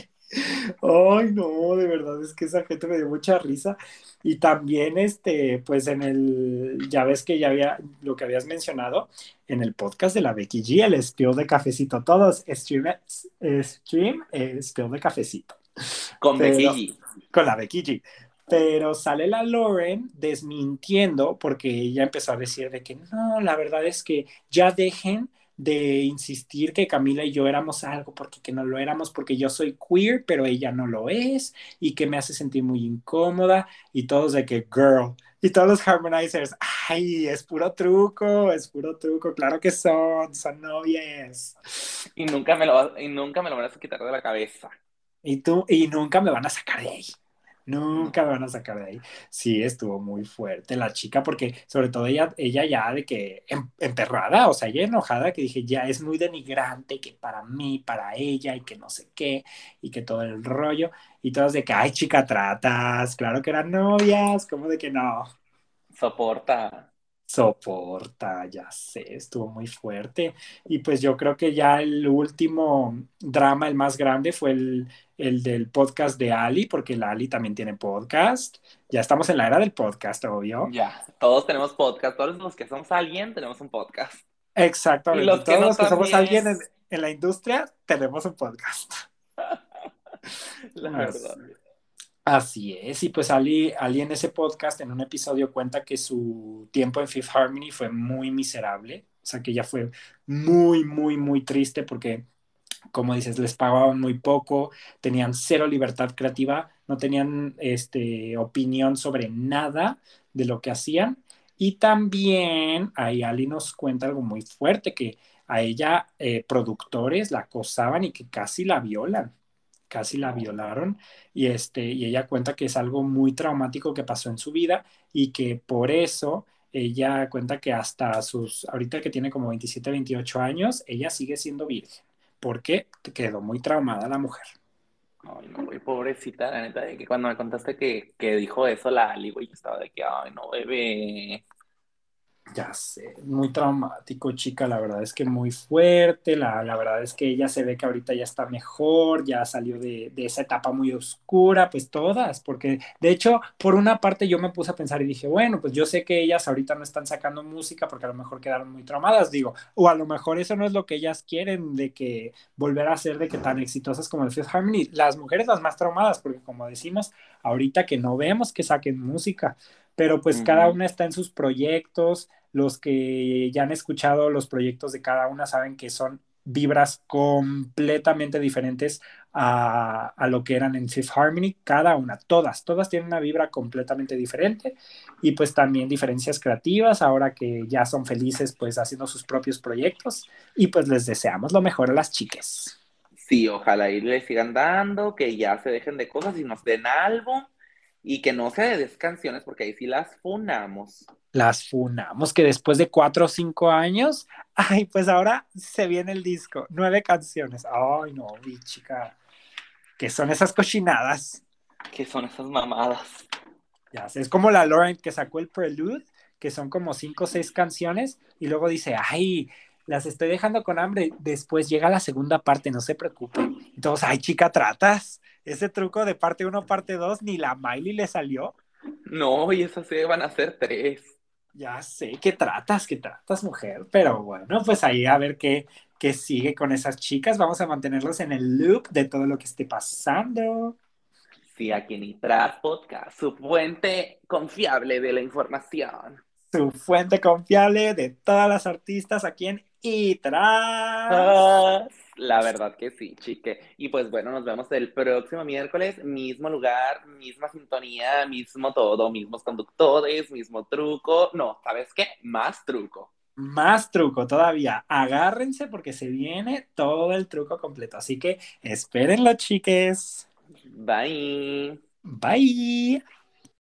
Ay, no, de verdad es que esa gente me dio mucha risa. Y también, este, pues en el, ya ves que ya había lo que habías mencionado en el podcast de la Becky G, el spill de cafecito. Todos, stream, stream, eh, spill de cafecito. Con Pero- Becky G. con la Becky G. Pero sale la Lauren desmintiendo porque ella empezó a decir de que no, la verdad es que ya dejen de insistir que Camila y yo éramos algo porque que no lo éramos porque yo soy queer pero ella no lo es y que me hace sentir muy incómoda y todos de que girl y todos los harmonizers ay es puro truco es puro truco claro que son son novias Y nunca me lo, y nunca me lo vas a quitar de la cabeza. Y tú, y nunca me van a sacar de ahí. Nunca me van a sacar de ahí. Sí, estuvo muy fuerte la chica, porque sobre todo ella, ella ya de que em- emperrada, o sea, ella enojada, que dije, ya es muy denigrante, que para mí, para ella, y que no sé qué, y que todo el rollo, y todos de que, ay, chica, tratas, claro que eran novias, como de que no, Soporta. Soporta, ya sé, estuvo muy fuerte. Y pues yo creo que ya el último drama, el más grande, fue el, el del podcast de Ali, porque la Ali también tiene podcast. Ya estamos en la era del podcast, obvio. Ya, todos tenemos podcast, todos los que somos alguien tenemos un podcast. Exactamente. Y los que Todos no los que somos alguien en, en la industria tenemos un podcast. La Así- verdad. Así es, y pues Ali, Ali en ese podcast, en un episodio, cuenta que su tiempo en Fifth Harmony fue muy miserable, o sea que ella fue muy, muy, muy triste porque, como dices, les pagaban muy poco, tenían cero libertad creativa, no tenían este, opinión sobre nada de lo que hacían, y también ahí Ali nos cuenta algo muy fuerte, que a ella eh, productores la acosaban y que casi la violan casi la violaron y este y ella cuenta que es algo muy traumático que pasó en su vida y que por eso ella cuenta que hasta sus ahorita que tiene como 27, 28 años, ella sigue siendo virgen porque quedó muy traumada la mujer. Ay, no, pobrecita, la neta, de que cuando me contaste que, que dijo eso la Ali, güey, estaba de que, ay, no, bebé. Ya sé, muy traumático, chica, la verdad es que muy fuerte, la, la verdad es que ella se ve que ahorita ya está mejor, ya salió de, de esa etapa muy oscura, pues todas, porque de hecho, por una parte yo me puse a pensar y dije, bueno, pues yo sé que ellas ahorita no están sacando música porque a lo mejor quedaron muy traumadas, digo, o a lo mejor eso no es lo que ellas quieren, de que volver a ser de que tan exitosas como el Fifth Harmony, las mujeres las más traumadas, porque como decimos, ahorita que no vemos que saquen música, pero pues cada una está en sus proyectos, los que ya han escuchado los proyectos de cada una saben que son vibras completamente diferentes a, a, lo que eran en Fifth Harmony, cada una, todas, todas tienen una vibra completamente diferente y pues también diferencias creativas ahora que ya son felices pues haciendo sus propios proyectos y pues les deseamos lo mejor a las chicas. Sí, ojalá y les sigan dando, que ya se dejen de cosas y nos den álbum y que no se des canciones porque ahí sí las funamos. Las funamos, que después de cuatro o cinco años, ay, pues ahora se viene el disco, nueve canciones. Ay, no, mi chica, ¿qué son esas cochinadas? ¿Qué son esas mamadas? Ya sé, es como la Lauren que sacó el Prelude, que son como cinco o seis canciones, y luego dice, ay, las estoy dejando con hambre. Después llega la segunda parte, no se preocupe. Entonces, ay, chica, tratas. Ese truco de parte uno, parte dos, ni la Miley le salió. No, y esas se van a ser tres. Ya sé que tratas, que tratas, mujer. Pero bueno, pues ahí a ver qué, qué sigue con esas chicas. Vamos a mantenerlos en el loop de todo lo que esté pasando. Sí, aquí en Itras Podcast, su fuente confiable de la información. Su fuente confiable de todas las artistas aquí en Itras. Ah, la verdad que sí, chique. Y pues bueno, nos vemos el próximo miércoles, mismo lugar, misma sintonía, mismo todo, mismos conductores, mismo truco. No, ¿sabes qué? Más truco. Más truco todavía. Agárrense porque se viene todo el truco completo. Así que espérenlo, chiques. Bye. Bye.